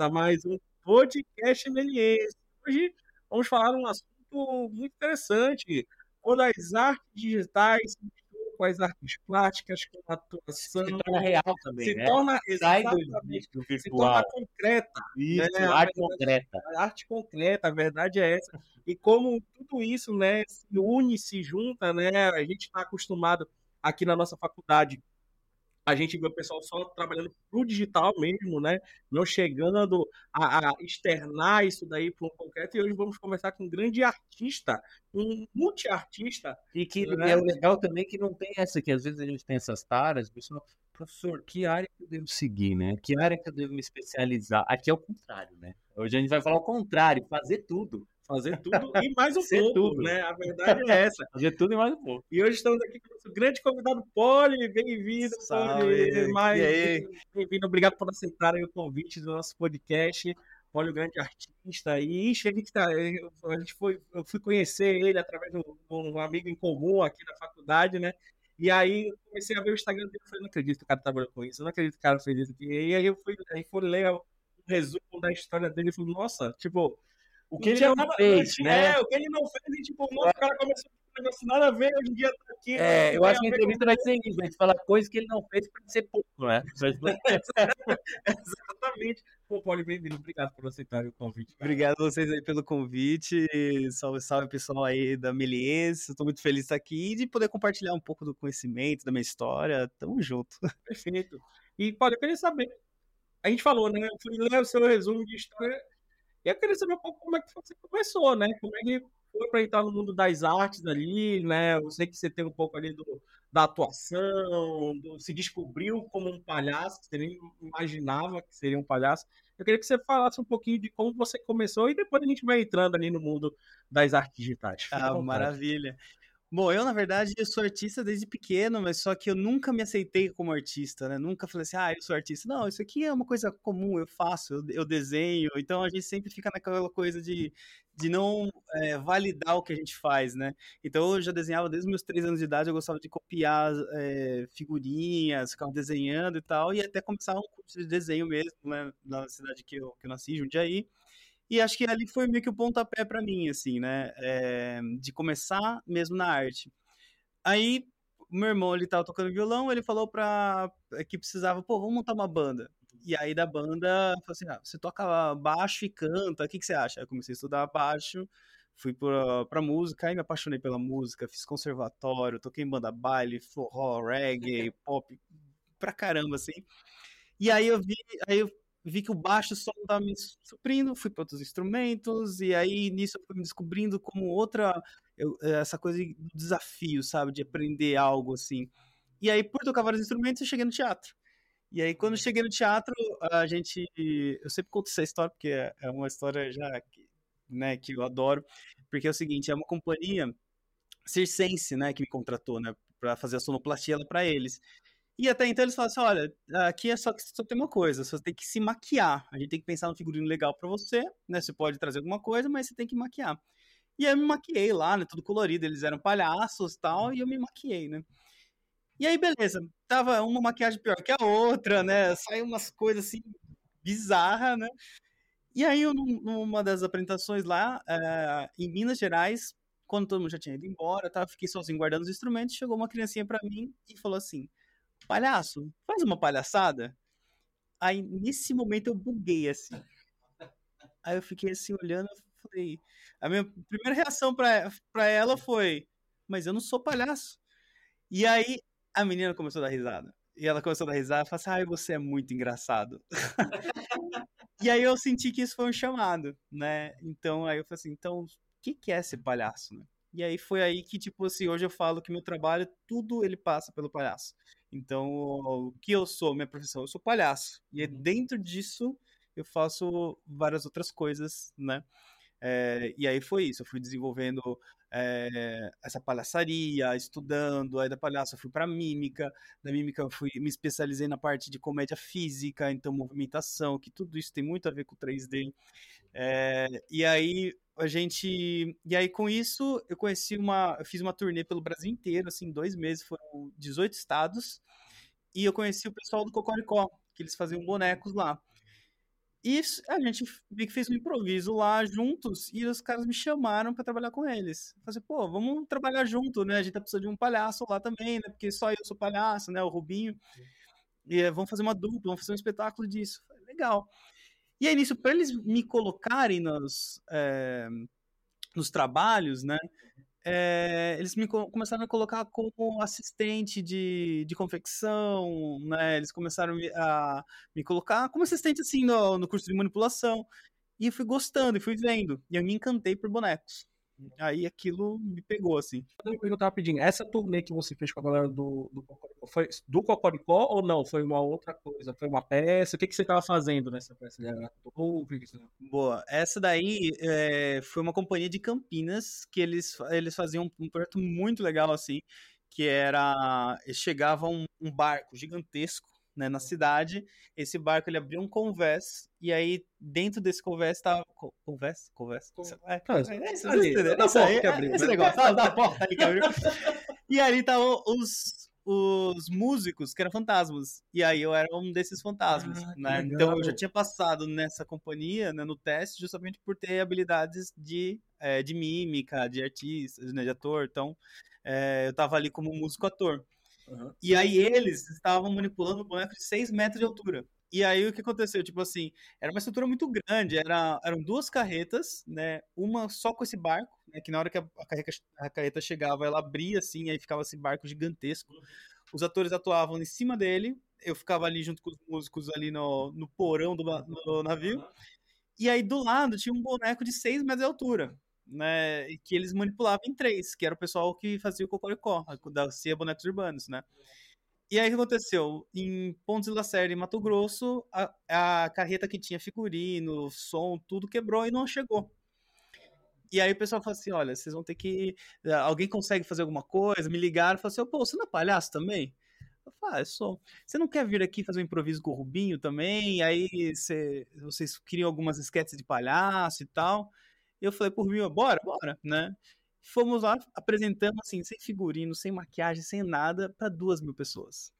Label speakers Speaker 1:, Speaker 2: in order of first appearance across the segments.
Speaker 1: a mais um podcast Meliense. Hoje vamos falar um assunto muito interessante, quando as artes digitais com as artes plásticas, com a atuação.
Speaker 2: Se torna real também,
Speaker 1: se
Speaker 2: né?
Speaker 1: torna
Speaker 2: Sai do,
Speaker 1: se torna concreta.
Speaker 2: Isso,
Speaker 1: né?
Speaker 2: arte concreta.
Speaker 1: A arte concreta, a verdade é essa. E como tudo isso, né, se une, se junta, né? A gente está acostumado aqui na nossa faculdade. A gente vê o pessoal só trabalhando pro digital mesmo, né? Não chegando a, a externar isso daí para um concreto. E hoje vamos conversar com um grande artista, um multiartista.
Speaker 2: E que
Speaker 1: Né?
Speaker 2: é legal também que não tem essa, que às vezes a gente tem essas taras, o pessoal, professor, que área que eu devo seguir, né? Que área que eu devo me especializar? Aqui é o contrário, né? Hoje a gente vai falar o contrário, fazer tudo.
Speaker 1: Fazer tudo e mais um
Speaker 2: Ser
Speaker 1: pouco,
Speaker 2: tudo.
Speaker 1: né? A verdade é essa.
Speaker 2: Fazer tudo e mais um pouco.
Speaker 1: E hoje estamos aqui com o nosso grande convidado, Poli. Bem-vindo. Poli. Mais-
Speaker 3: E aí?
Speaker 1: Bem-vindo, obrigado por aceitarem o convite do nosso podcast. Poli, o grande artista. E ixi, ele que tá, eu- a gente foi, eu fui conhecer ele através de um, amigo em comum aqui da faculdade, né? E aí eu comecei a ver o Instagram dele e falei, não acredito que o cara trabalhou com isso, eu não acredito que o cara fez isso. E aí eu fui, aí fui ler o resumo da história dele e falei, nossa, tipo,
Speaker 2: O que ele não
Speaker 1: nada-
Speaker 2: fez,
Speaker 1: é,
Speaker 2: né?
Speaker 1: o que ele não fez, e tipo, nossa, o cara começou com um negócio nada a ver, hoje em dia tá aqui.
Speaker 2: É, eu
Speaker 1: tem
Speaker 2: acho que a entrevista vai ser isso, a gente fala coisas que ele não fez pra ser pouco, né?
Speaker 1: Exatamente. Pô, Paulo, bem-vindo. Obrigado por aceitar o convite. cara.
Speaker 3: Obrigado a vocês aí pelo convite. Salve, salve pessoal aí da Meliense. Estou muito feliz de estar aqui e de poder compartilhar um pouco do conhecimento, da minha história. Tamo junto.
Speaker 1: Perfeito. E, Paulo, eu queria saber. A gente falou, né? Eu fui ler o seu resumo de história. E eu queria saber um pouco como é que você começou, né? Como é que foi para entrar no mundo das artes ali, né? Eu sei que você tem um pouco ali do, da atuação, do- se descobriu como um palhaço, você nem imaginava que seria um palhaço. Eu queria que você falasse um pouquinho de como você começou e depois a gente vai entrando ali no mundo das artes digitais.
Speaker 3: Ah, maravilha. Bom, eu, na verdade, eu sou artista desde pequeno, mas só que eu nunca me aceitei como artista, né? Nunca falei assim, ah, eu sou artista. Não, isso aqui é uma coisa comum, eu faço, eu, desenho. Então a gente sempre fica naquela coisa de, de não é, validar o que a gente faz, né? Então eu já desenhava desde meus três anos de idade, eu gostava de copiar é, figurinhas, ficava desenhando e tal, e até começar um curso de desenho mesmo, né? Na cidade que eu, que eu nasci, Jundiaí. E acho que ali foi meio que o pontapé pra mim, assim, né? É, de começar mesmo na arte. Aí, meu irmão, ele tava tocando violão, ele falou pra que precisava, pô, vamos montar uma banda. E aí da banda, falou assim, ah, você toca baixo e canta, o que que você acha? Aí eu comecei a estudar baixo, fui pra, pra música, aí me apaixonei pela música, fiz conservatório, toquei em banda baile, forró, reggae, pop, pra caramba, assim. E aí eu vi, aí eu vi que o baixo só não tava me suprindo, fui para outros instrumentos, e aí nisso eu fui me descobrindo como outra, eu- essa coisa de desafio, sabe, de aprender algo assim. E aí, por tocar vários instrumentos, eu cheguei no teatro. E aí, quando eu cheguei no teatro, a gente. Eu sempre conto essa história, porque é é uma história já que, né, que eu adoro, porque é o seguinte: é uma companhia circense, né, que me contratou, né, para fazer a sonoplastia para eles. E até então eles falam assim: olha, aqui é só que só tem uma coisa, você tem que se maquiar. A gente tem que pensar no figurino legal pra você, né? Você pode trazer alguma coisa, mas você tem que maquiar. E aí eu me maquiei lá, né? Tudo colorido. Eles eram palhaços e tal, e eu me maquiei, né? E aí, beleza. Tava uma maquiagem pior que a outra, né? Saiu umas coisas assim bizarras, né? E aí, numa das apresentações lá, eh, em Minas Gerais, quando todo mundo já tinha ido embora, tá? Fiquei sozinho guardando os instrumentos, chegou uma criancinha pra mim e falou assim: palhaço, faz uma palhaçada. Aí, nesse momento, eu buguei, assim. Aí eu fiquei assim, olhando, falei... A minha primeira reação pra ela foi, mas eu não sou palhaço. E aí, a menina começou a dar risada. E ela começou a dar risada, e falou assim, ai, você é muito engraçado. e aí eu senti que isso foi um chamado, né? Então, aí eu falei assim, então, o que que é ser palhaço, né? E aí foi aí que, tipo assim, hoje eu falo que meu trabalho, tudo ele passa pelo palhaço. Então, o que eu sou, minha profissão, eu sou palhaço. E aí, dentro disso, eu faço várias outras coisas, né? É, e aí foi isso, eu fui desenvolvendo é, essa palhaçaria, estudando, aí da palhaça eu fui para mímica, da mímica eu fui, me especializei na parte de comédia física, então movimentação, que tudo isso tem muito a ver com 3D. É, e aí a gente, e aí com isso eu conheci uma, eu fiz uma turnê pelo Brasil inteiro, assim, dois meses, foram 18 estados, e eu conheci o pessoal do Cocoricó, que eles faziam bonecos lá. E a gente meio que fez um improviso lá juntos e os caras me chamaram pra trabalhar com eles. Falei, pô, vamos trabalhar junto, né? A gente tá precisando de um palhaço lá também, né? Porque só eu sou palhaço, né? O Rubinho. E eh, vamos fazer uma dupla, vamos fazer um espetáculo disso. Falei, Legal. E aí, nisso, pra eles me colocarem nos, eh, nos trabalhos, né? eh, eles me co- começaram a colocar como assistente de, de confecção, né? Eles começaram me- a me colocar como assistente, assim, no, no curso de manipulação. E eu fui gostando, e fui vendo. E eu me encantei por bonecos. Aí aquilo me pegou, assim.
Speaker 1: Eu perguntar rapidinho. Essa turnê que você fez com a galera do, do Cocoricó, foi do Cocoricó ou não? Foi uma outra coisa? Foi uma peça? O que, que você estava fazendo nessa peça? Era
Speaker 3: Boa. Essa daí eh, foi uma companhia de Campinas que eles, eles faziam um projeto muito legal, assim, que era... Chegava um, um barco gigantesco, né, na cidade. Esse barco, ele abria um convés, e aí dentro desse convés tava... co- Convés? Convés?
Speaker 1: Con-
Speaker 3: É, é,
Speaker 1: ali, da porta
Speaker 3: aí,
Speaker 1: que
Speaker 3: é,
Speaker 1: abriu,
Speaker 3: esse negócio, da, da porta ali que abriu. E ali estavam os, os músicos que eram fantasmas. E aí eu era um desses fantasmas,
Speaker 1: Ah,
Speaker 3: né? Então eu já tinha passado nessa companhia, né, no teste, justamente por ter habilidades de, eh, de mímica, de artista, né, de ator. Então eh, eu tava ali como músico-ator.
Speaker 1: Aham.
Speaker 3: E aí eles estavam manipulando um boneco de 6 metros de altura. E aí o que aconteceu? Tipo assim, era uma estrutura muito grande, era, eram duas carretas, né? Uma só com esse barco, né? Que na hora que a, a carreta, a carreta chegava, ela abria assim, aí ficava esse barco gigantesco. Os atores atuavam em cima dele, eu ficava ali junto com os músicos ali no, no porão do, do navio. E aí do lado tinha um boneco de 6 metros de altura, né? E que eles manipulavam em três, que era o pessoal que fazia o Cocoricó, da CIA Bonecos Urbanos, né? E aí o que aconteceu? Em Pontes de Lacerda, em Mato Grosso, a, a carreta que tinha figurino, som, tudo quebrou e não chegou. E aí o pessoal falou assim: olha, vocês vão ter que. Alguém consegue fazer alguma coisa? Me ligaram e falaram assim: pô, você não é palhaço também? Eu falei, ah, eu sou. Você não quer vir aqui fazer um improviso com o Rubinho também? Aí você, vocês queriam algumas esquetes de palhaço e tal. Eu falei pro Rubinho, bora, bora, né? Fomos lá, apresentando assim, sem figurino, sem maquiagem, sem nada, para duas mil pessoas.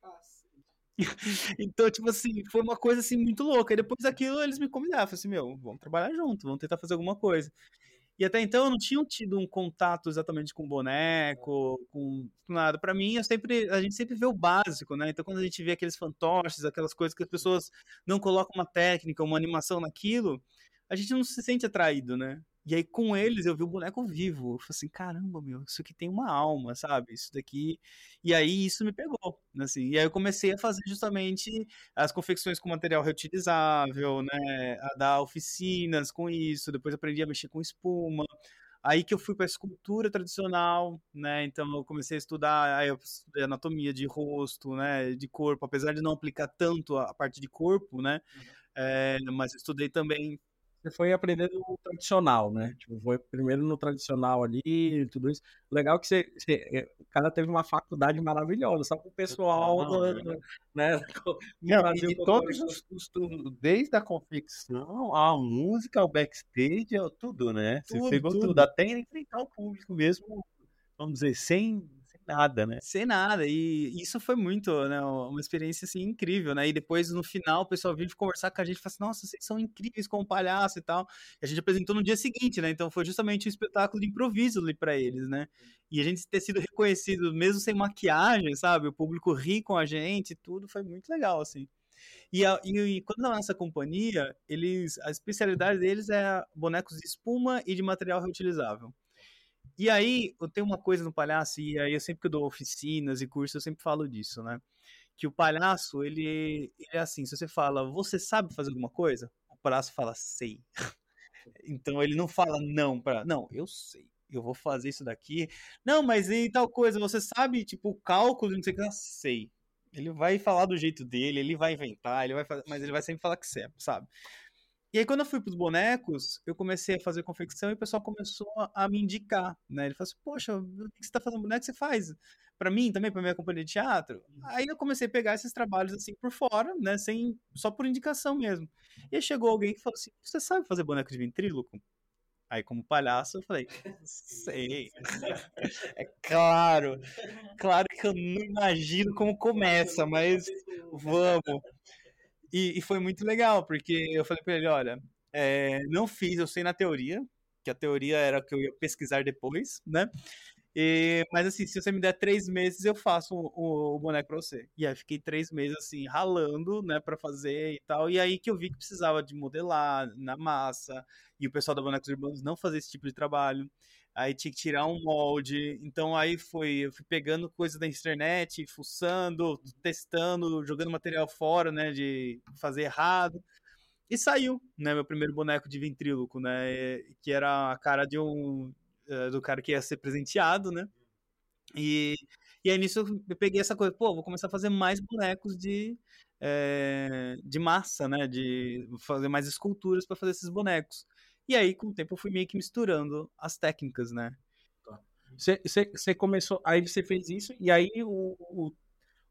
Speaker 3: Então, tipo assim, foi uma coisa assim muito louca. E depois daquilo eles me convidaram, falaram assim, meu, vamos trabalhar junto, vamos tentar fazer alguma coisa. E até então eu não tinha tido um contato exatamente com boneco, com nada. Pra mim, eu sempre, a gente sempre vê o básico, né? Então quando a gente vê aqueles fantoches, aquelas coisas que as pessoas não colocam uma técnica, uma animação naquilo, a gente não se sente atraído, né? E aí com eles eu vi o boneco vivo. Eu falei assim, caramba, meu, isso aqui tem uma alma, sabe? Isso daqui. E aí isso me pegou, assim. E aí eu comecei a fazer justamente as confecções com material reutilizável, né? A dar oficinas com isso. Depois aprendi a mexer com espuma. Aí que eu fui para escultura tradicional, né? Então eu comecei a estudar, aí eu estudei anatomia de rosto, né? De corpo, apesar de não aplicar tanto a parte de corpo, né? É, mas eu estudei também
Speaker 1: Você foi aprendendo o tradicional, né? Tipo, foi primeiro no tradicional ali, e tudo isso. Legal que você, você- é, o cara teve uma faculdade maravilhosa, só com o pessoal, né?
Speaker 2: Não,
Speaker 1: Fazia
Speaker 2: e
Speaker 1: o
Speaker 2: de todos
Speaker 1: Cocoricó.
Speaker 2: os costumes, desde a confecção, a música, ao backstage, tudo, né? Você
Speaker 3: Tudo,
Speaker 2: pegou
Speaker 3: tudo.
Speaker 2: tudo, até enfrentar o público mesmo, vamos dizer, sem nada, né?
Speaker 3: sem nada. E isso foi muito, né, uma experiência assim incrível, né? E depois no final o pessoal veio conversar com a gente e falou assim: "Nossa, vocês são incríveis como palhaço e tal". E a gente apresentou no dia seguinte, né? Então foi justamente um espetáculo de improviso ali para eles, né? E a gente ter sido reconhecido mesmo sem maquiagem, sabe? O público ri com a gente, e tudo foi muito legal assim. E, a- e- e quando na nossa companhia, eles a especialidade deles é bonecos de espuma e de material reutilizável. E aí, eu tenho uma coisa no palhaço, e aí eu sempre que eu dou oficinas e cursos, eu sempre falo disso, né? Que o palhaço, ele, ele é assim, se você fala, você sabe fazer alguma coisa? O palhaço fala, sei. Então ele não fala não para, não, eu sei. Eu vou fazer isso daqui. Não, mas e tal coisa, você sabe, tipo, o cálculo, não sei o que, sei. Ele vai falar do jeito dele, ele vai inventar, ele vai fazer, mas ele vai sempre falar que sabe, sabe? E aí, quando eu fui pros bonecos, eu comecei a fazer confecção e o pessoal começou a, me indicar, né? Ele falou assim, poxa, o que você tá fazendo boneco, você faz pra mim também, pra minha companhia de teatro? Aí eu comecei a pegar esses trabalhos assim por fora, né? Sem, só por indicação mesmo. E aí chegou alguém que falou assim, você sabe fazer boneco de ventríloco? Aí, como palhaço, eu falei, sei. É claro. Claro que eu não imagino como começa, mas vamos. E, e foi muito legal, porque eu falei pra ele, olha, é, não fiz, eu sei na teoria, que a teoria era que eu ia pesquisar depois, né? E, mas assim, se você me der três meses, eu faço o, o, boneco pra você. E aí fiquei três meses assim, ralando, né, pra fazer e tal. E aí que eu vi que precisava de modelar na massa. E o pessoal da Bonecos Urbanos não fazia esse tipo de trabalho. Aí tinha que tirar um molde. Então aí foi, eu fui pegando coisas da internet, fuçando, testando, jogando material fora, né, de fazer errado. E saiu, né, meu primeiro boneco de ventríloco, né, que era a cara de um uh, do cara que ia ser presenteado, né? E, e aí nisso eu peguei essa coisa, pô, vou começar a fazer mais bonecos de, é, de massa, né? De fazer mais esculturas para fazer esses bonecos. E aí, com o tempo, eu fui meio que misturando as técnicas, né?
Speaker 1: Você começou, aí você fez isso, e aí o, o,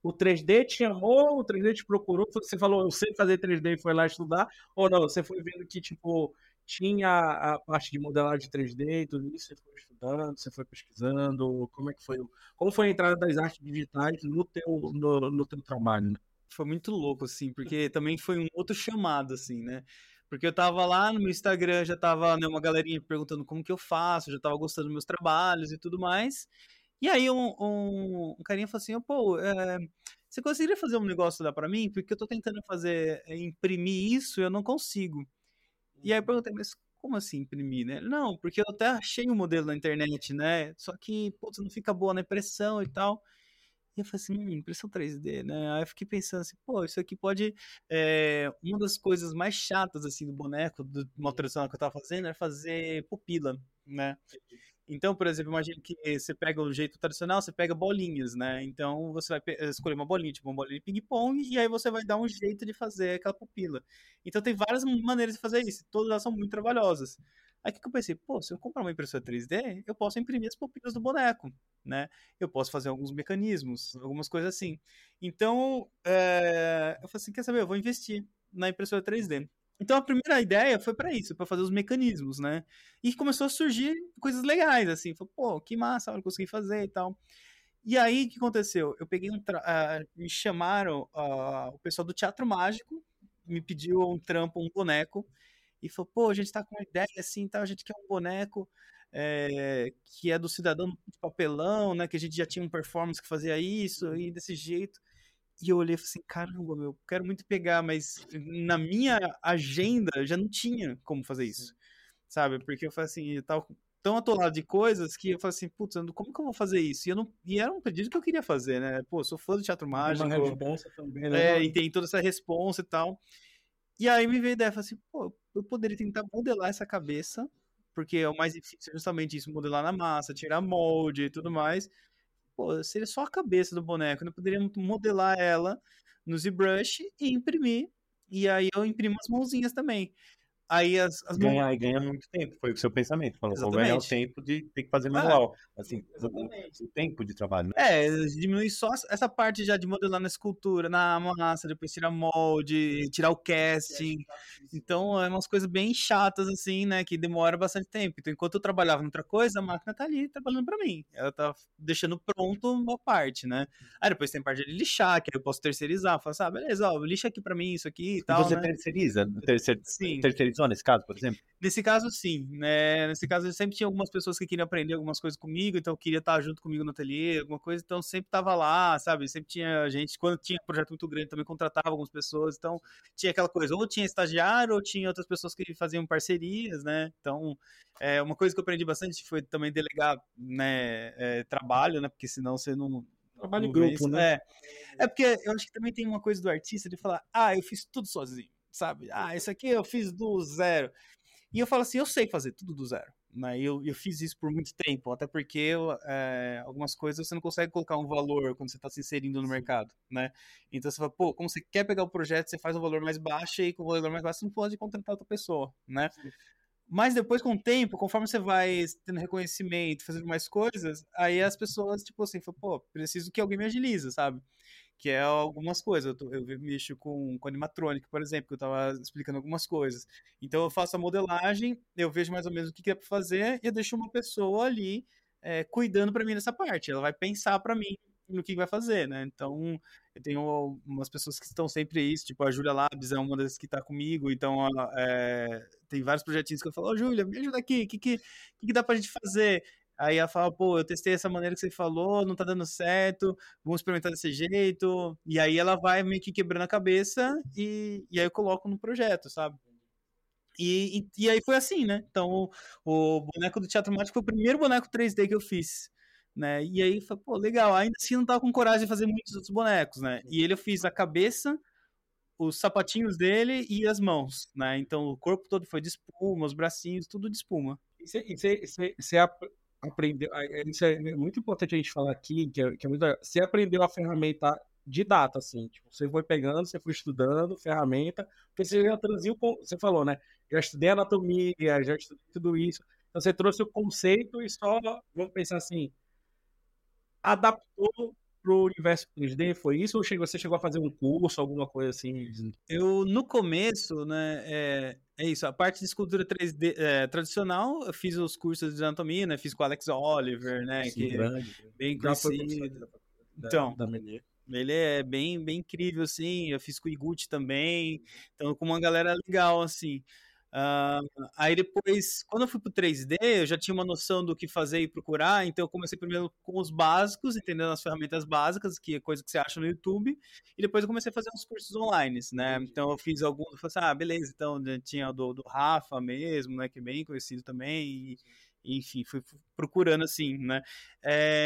Speaker 1: o 3D te chamou, o 3D te procurou, você falou, eu sei fazer 3D e foi lá estudar, ou não, você foi vendo que, tipo, tinha a parte de modelagem 3D e tudo isso, você foi estudando, você foi pesquisando, como é que foi, como foi a entrada das artes digitais no teu, no, no teu trabalho, né?
Speaker 3: Foi muito louco, assim, porque também foi um outro chamado, assim, né? Porque eu tava lá no meu Instagram, já tava né, uma galerinha perguntando como que eu faço, já tava gostando dos meus trabalhos e tudo mais. E aí um, um, um carinha falou assim, pô, é, você conseguiria fazer um negócio lá para mim? Porque eu tô tentando fazer, é, imprimir isso e eu não consigo. E aí eu perguntei, mas como assim imprimir, né? Não, porque eu até achei o um modelo na internet, né? Só que, putz, não fica boa na impressão e tal. E eu falei assim, hum, impressão 3D, né? Aí eu fiquei pensando assim, pô, isso aqui pode. É, uma das coisas mais chatas, assim, do boneco, do modo tradicional que eu tava fazendo, era fazer pupila, né? Então, por exemplo, imagine que você pega o jeito tradicional, você pega bolinhas, né? Então você vai escolher uma bolinha, tipo uma bolinha de ping-pong, e aí você vai dar um jeito de fazer aquela pupila. Então tem várias maneiras de fazer isso, todas elas são muito trabalhosas. Aí que eu pensei, pô, se eu comprar uma impressora 3D, eu posso imprimir as pupilas do boneco, né? Eu posso fazer alguns mecanismos, algumas coisas assim. Então, é... eu falei assim, quer saber, eu vou investir na impressora 3D. Então a primeira ideia foi para isso, para fazer os mecanismos, né? E começou a surgir coisas legais, assim, falei, pô, que massa, eu consegui fazer e tal. E aí o que aconteceu? Eu peguei um uh, me chamaram uh, o pessoal do Teatro Mágico, me pediu um trampo, um boneco, e falou, pô, a gente tá com uma ideia assim, tá, a gente quer um boneco é, que é do cidadão de papelão, né? Que a gente já tinha um performance que fazia isso e desse jeito. E eu olhei e falei assim, caramba, meu, quero muito pegar, mas na minha agenda já não tinha como fazer isso, sabe? Porque eu falei assim, eu tava tão atolado de coisas que eu falei assim, putz, como que eu vou fazer isso? E, eu não, e era um pedido que eu queria fazer, né? Pô, sou fã do teatro mágico. Uma responsa também, né? É, e tem toda essa responsa e tal. E aí me veio a ideia, falei assim, pô, eu poderia tentar modelar essa cabeça, porque é o mais difícil justamente isso, modelar na massa, tirar molde e tudo mais pô, seria só a cabeça do boneco, né? Poderíamos modelar ela no ZBrush e imprimir. E aí eu imprimo as mãozinhas também. Aí as, as
Speaker 2: ganhar e ganha muito tempo, foi o seu pensamento. Falou, vou ganhar o tempo de ter que fazer manual. Ah, assim, o, tempo de trabalho. Né?
Speaker 3: É, diminui só essa parte já de modelar na escultura, na massa, depois tirar molde, tirar o casting. Então, é umas coisas bem chatas, assim, né? Que demora bastante tempo. Então, enquanto eu trabalhava em outra coisa, a máquina tá ali trabalhando para mim. Ela tá deixando pronto uma parte, né? Aí depois tem parte de lixar, que aí eu posso terceirizar. Falar assim, ah, beleza, ó, lixa aqui para mim isso aqui e tal.
Speaker 2: Você
Speaker 3: né?
Speaker 2: terceiriza? Terceir... Sim. Terceirizou nesse caso, por exemplo?
Speaker 3: Nesse caso, sim. Né? Nesse caso, eu sempre tinha algumas pessoas que queriam aprender algumas coisas comigo, então queria estar junto comigo no ateliê, alguma coisa, então sempre tava lá, sabe? Sempre tinha gente, quando tinha um projeto muito grande, também contratava algumas pessoas, então tinha aquela coisa, ou tinha estagiário, ou tinha outras pessoas que faziam parcerias, né? Então, é, uma coisa que eu aprendi bastante foi também delegar né, é, trabalho, né? Porque senão você não,
Speaker 1: Trabalho em grupo, né?
Speaker 3: É. é porque eu acho que também tem uma coisa do artista de falar, ah, eu fiz tudo sozinho, sabe? Ah, isso aqui eu fiz do zero. E eu falo assim, eu sei fazer tudo do zero. Né? Eu, eu fiz isso por muito tempo, até porque é, algumas coisas você não consegue colocar um valor quando você está se inserindo no mercado, né? Então você fala, pô, como você quer pegar o projeto, você faz um valor mais baixo e com o valor mais baixo você não pode contratar outra pessoa, né? Sim. Mas depois, com o tempo, conforme você vai tendo reconhecimento, fazendo mais coisas, aí as pessoas, tipo assim, falam, pô, preciso que alguém me agilize, sabe? Que é algumas coisas. Eu, eu mexo com, com animatrônica, por exemplo, que eu estava explicando algumas coisas. Então eu faço a modelagem, eu vejo mais ou menos o que, que é para fazer e eu deixo uma pessoa ali é, cuidando para mim nessa parte. Ela vai pensar para mim no que vai fazer, né? Então, eu tenho umas pessoas que estão sempre isso, tipo a Júlia Labs é uma das que está comigo, então é, tem vários projetinhos que eu falo, ô oh, Júlia, me ajuda aqui, o que, que, que, que dá pra gente fazer? Aí ela fala, pô, eu testei essa maneira que você falou, não tá dando certo, vamos experimentar desse jeito. E aí ela vai meio que quebrando a cabeça e, e aí eu coloco no projeto, sabe? E, e, e aí foi assim, né? Então, o, boneco do Teatro Mágico foi o primeiro boneco 3D que eu fiz. Né? E aí, foi, pô, legal. Ainda assim, não tava com coragem de fazer muitos outros bonecos, né? E ele eu fiz a cabeça, os sapatinhos dele e as mãos, né? Então, o corpo todo foi de espuma, os bracinhos, tudo de espuma.
Speaker 1: E você aprendeu. Isso é muito importante a gente falar aqui, que é, que é muito. Você aprendeu a ferramenta de data, assim. Tipo, você foi pegando, você foi estudando ferramenta, porque você já traziu, você falou, né? Já estudei anatomia, já estudei tudo isso. Então você trouxe o conceito e só, vamos pensar assim, adaptou pro universo 3D, foi isso? Ou você chegou a fazer um curso, alguma coisa assim?
Speaker 3: Eu, no começo, né, é, é isso, a parte de escultura 3D é, tradicional, eu fiz os cursos de anatomia, né, fiz com o Alex Oliver, né, Sim, que grande, é bem conhecido. Então, da ele é bem, bem incrível, assim. Eu fiz com o Iguchi também. Então, com uma galera legal, assim. Uh, aí depois, quando eu fui pro 3D, eu já tinha uma noção do que fazer e procurar, então eu comecei primeiro com os básicos, entendendo as ferramentas básicas, que é coisa que você acha no YouTube, e depois eu comecei a fazer uns cursos online, né? Então eu fiz alguns, eu falei assim, ah, beleza, então né, tinha o do, do Rafa mesmo, né, que é bem conhecido também, e, enfim, fui procurando assim, né? É,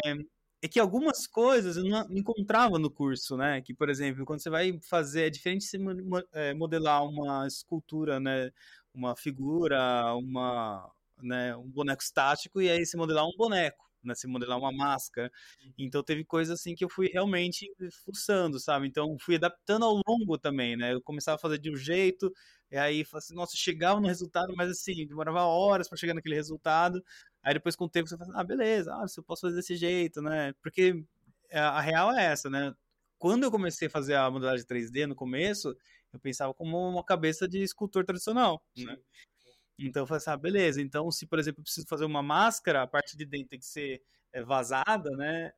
Speaker 3: é que algumas coisas eu não encontrava no curso, né? Que, por exemplo, quando você vai fazer, é diferente de você modelar uma escultura, né? Uma figura, uma, né? um boneco estático e aí se modelar um boneco, né? Se modelar uma máscara. Então teve coisas assim que eu fui realmente fuçando, sabe? Então fui adaptando ao longo também, né? Eu começava a fazer de um jeito, e aí, assim, nossa, chegava no resultado, mas assim, demorava horas para chegar naquele resultado. Aí depois com o tempo você fala, ah, beleza, ah, eu posso fazer desse jeito, né? Porque é, a real é essa, né? Quando eu comecei a fazer a modelagem 3D no começo, eu pensava como uma cabeça de escultor tradicional, né? Então eu falei assim, ah, beleza, então se, por exemplo, eu preciso fazer uma máscara, a parte de dentro tem que ser é, vazada, né?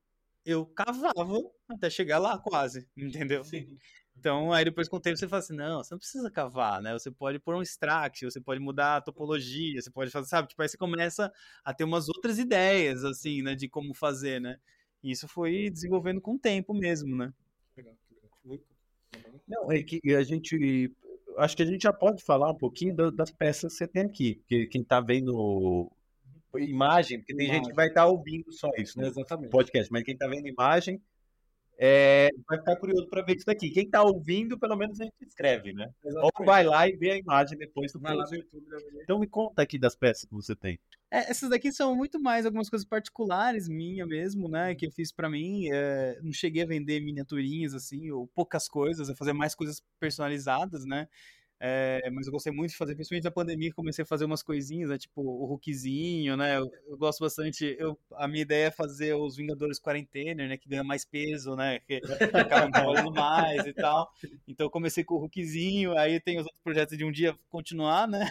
Speaker 3: Eu cavava até chegar lá quase, entendeu? Sim. Então, aí depois com o tempo você fala assim, não, você não precisa cavar, né? Você pode pôr um extract, você pode mudar a topologia, você pode fazer, sabe? Tipo, aí você começa a ter umas outras ideias, assim, né? De como fazer, né? E isso foi desenvolvendo com o tempo mesmo, né?
Speaker 2: Não, é que a gente, acho que a gente já pode falar um pouquinho das peças que você tem aqui, porque quem tá vendo imagem, porque tem imagem. gente que vai estar tá ouvindo só isso, né?
Speaker 1: Exatamente.
Speaker 2: Podcast, mas quem tá vendo imagem é, vai ficar curioso para ver isso daqui. Quem está ouvindo, pelo menos a gente escreve, né? Exatamente. Ou vai lá e vê a imagem depois do vai YouTube. Então me conta aqui das peças que você tem.
Speaker 3: É, essas daqui são muito mais algumas coisas particulares minha mesmo, né? Que eu fiz para mim. É, não cheguei a vender miniaturinhas assim, ou poucas coisas, a fazer mais coisas personalizadas, né? É, mas eu gostei muito de fazer, principalmente na pandemia, comecei a fazer umas coisinhas, né, tipo o Hulkzinho, né? Eu, eu, gosto bastante. Eu, a minha ideia é fazer os Vingadores Quarentena, né? Que ganha mais peso, né? Que acabam falando mais e tal. Então eu comecei com o Hulkzinho, aí tem os outros projetos de um dia continuar, né?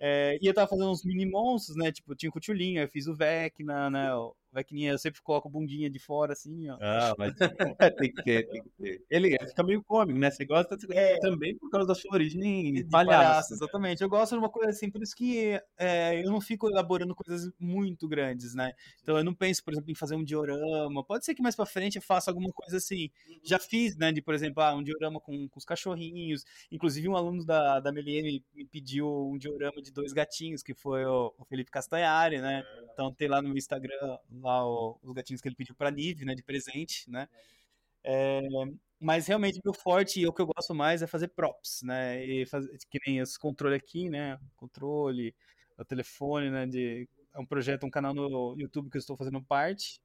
Speaker 3: É, e eu tava fazendo uns mini monstros, né? Tipo, tinha o Cutulhinho, eu fiz o Vecna, né? Vecninha, eu sempre coloco bundinha de fora, assim, ó.
Speaker 2: Ah, mas tem que ter, tem que ter. Ele fica meio cômico, né? Você gosta é, também por causa da sua origem de palhaço. palhaço.
Speaker 3: Exatamente. Eu gosto de uma coisa assim, por isso que é, eu não fico elaborando coisas muito grandes, né? Então eu não penso, por exemplo, em fazer um diorama. Pode ser que mais pra frente eu faça alguma coisa assim. Já fiz, né? De, por exemplo, ah, um diorama com, com os cachorrinhos. Inclusive, um aluno da, da Meliene me pediu um diorama de dois gatinhos, que foi o, o Felipe Castanhari, né? Então tem lá no meu Instagram lá o, os gatinhos que ele pediu para Nive, né, de presente, né? É, mas realmente meu forte e o que eu gosto mais é fazer props, né? E fazer, que nem esse controle aqui, né? Controle, o telefone, né? De, é um projeto, um canal no YouTube que eu estou fazendo parte,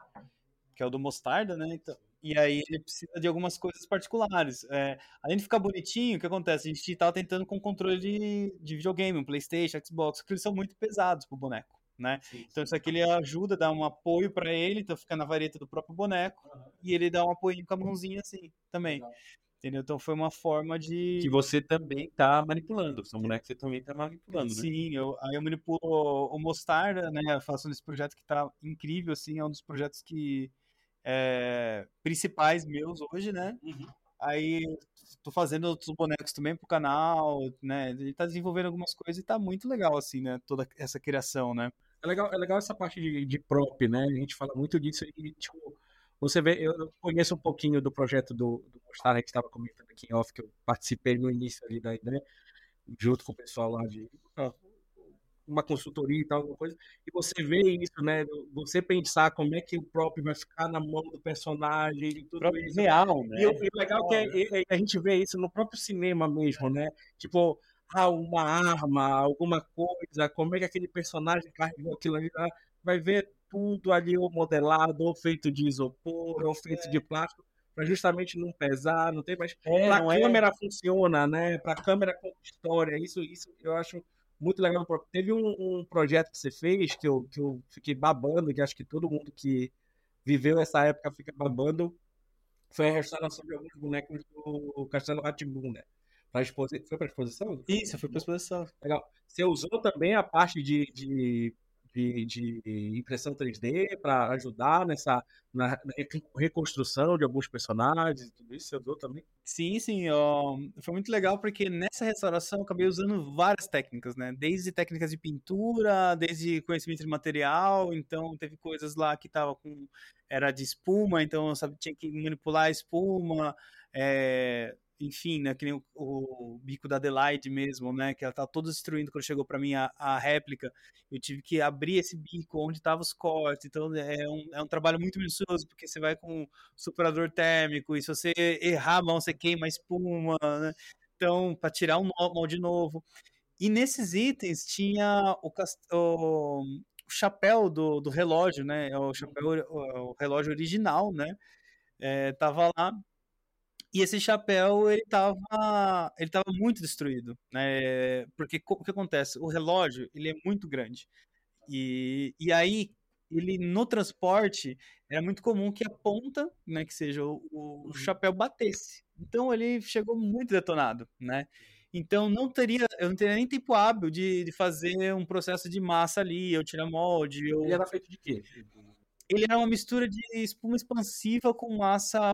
Speaker 3: que é o do Mostarda, né? Então, e aí ele precisa de algumas coisas particulares. É, além de ficar bonitinho, o que acontece? A gente estava tentando com controle de, de videogame, um Playstation, Xbox, que eles são muito pesados pro boneco né? Sim. Então isso aqui ele ajuda, dá um apoio para ele, então fica na vareta do próprio boneco uhum. e ele dá um apoio com a mãozinha assim também. Legal. Entendeu? Então foi uma forma de.
Speaker 2: Que você também tá manipulando. São bonecos que você também tá manipulando,
Speaker 3: né? Sim, eu, aí eu manipulo o Mostarda, né? Eu faço nesse projeto que tá incrível, assim. É um dos projetos que é, principais meus hoje, né? Uhum. Aí tô fazendo outros bonecos também pro canal, né? Ele tá desenvolvendo algumas coisas e tá muito legal, assim, né? Toda essa criação, né?
Speaker 1: É legal, é legal essa parte de, de prop, né? A gente fala muito disso e, tipo, você vê, eu conheço um pouquinho do projeto do, do Mostar, a gente estava comentando aqui em off, que eu participei no início ali da ideia, junto com o pessoal lá de uma consultoria e tal, alguma coisa, e você vê isso, né? Você pensar como é que o próprio vai ficar na mão do personagem e tudo
Speaker 2: real, né?
Speaker 1: E, o legal é que é, é, a gente vê isso no próprio cinema mesmo, né? Tipo, ah, uma arma, alguma coisa, como é que aquele personagem carregou aquilo ali, ah, vai ver tudo ali ou modelado, ou feito de isopor, ou feito de plástico, para justamente não pesar, não tem mais. É, a câmera é... funciona, né? Para a câmera com história, isso, isso eu acho muito legal. Teve um, um, projeto que você fez que eu, que eu fiquei babando, que acho que todo mundo que viveu essa época fica babando, foi a restauração de alguns bonecos do Castelo Ratibum, né? Pra exposi... Foi para exposição?
Speaker 3: Isso, foi para exposição.
Speaker 1: Legal. Você usou também a parte de, de de, de impressão 3D para ajudar nessa na reconstrução de alguns personagens e tudo isso? Você usou também?
Speaker 3: Sim, sim. Ó, foi muito legal porque nessa restauração eu acabei usando várias técnicas, né? Desde técnicas de pintura, desde conhecimento de material. Então, teve coisas lá que tava com. Era de espuma, então sabe, tinha que manipular a espuma. É, enfim, né, que nem o, o, bico da Adelaide mesmo, né, que ela tá todo destruindo quando chegou para mim a, a, réplica. Eu tive que abrir esse bico onde estavam os cortes. Então é um, é um trabalho muito minucioso, porque você vai com superador térmico e se você errar a mão, você queima a espuma, né? Então, para tirar um molde novo. E nesses itens tinha o, o, o chapéu do, do relógio, né? O chapéu, o, o relógio original, né? É, tava lá e esse chapéu, ele tava, ele tava muito destruído, né? Porque o que acontece? O relógio, ele é muito grande. E, e aí, ele no transporte, era muito comum que a ponta, né, que seja o, o uhum. chapéu batesse. Então, ele chegou muito detonado, né? Então, não teria, eu não teria nem tempo hábil de, de fazer um processo de massa ali, eu tirar molde. Eu...
Speaker 1: Ele era feito de quê?
Speaker 3: Ele era uma mistura de espuma expansiva com massa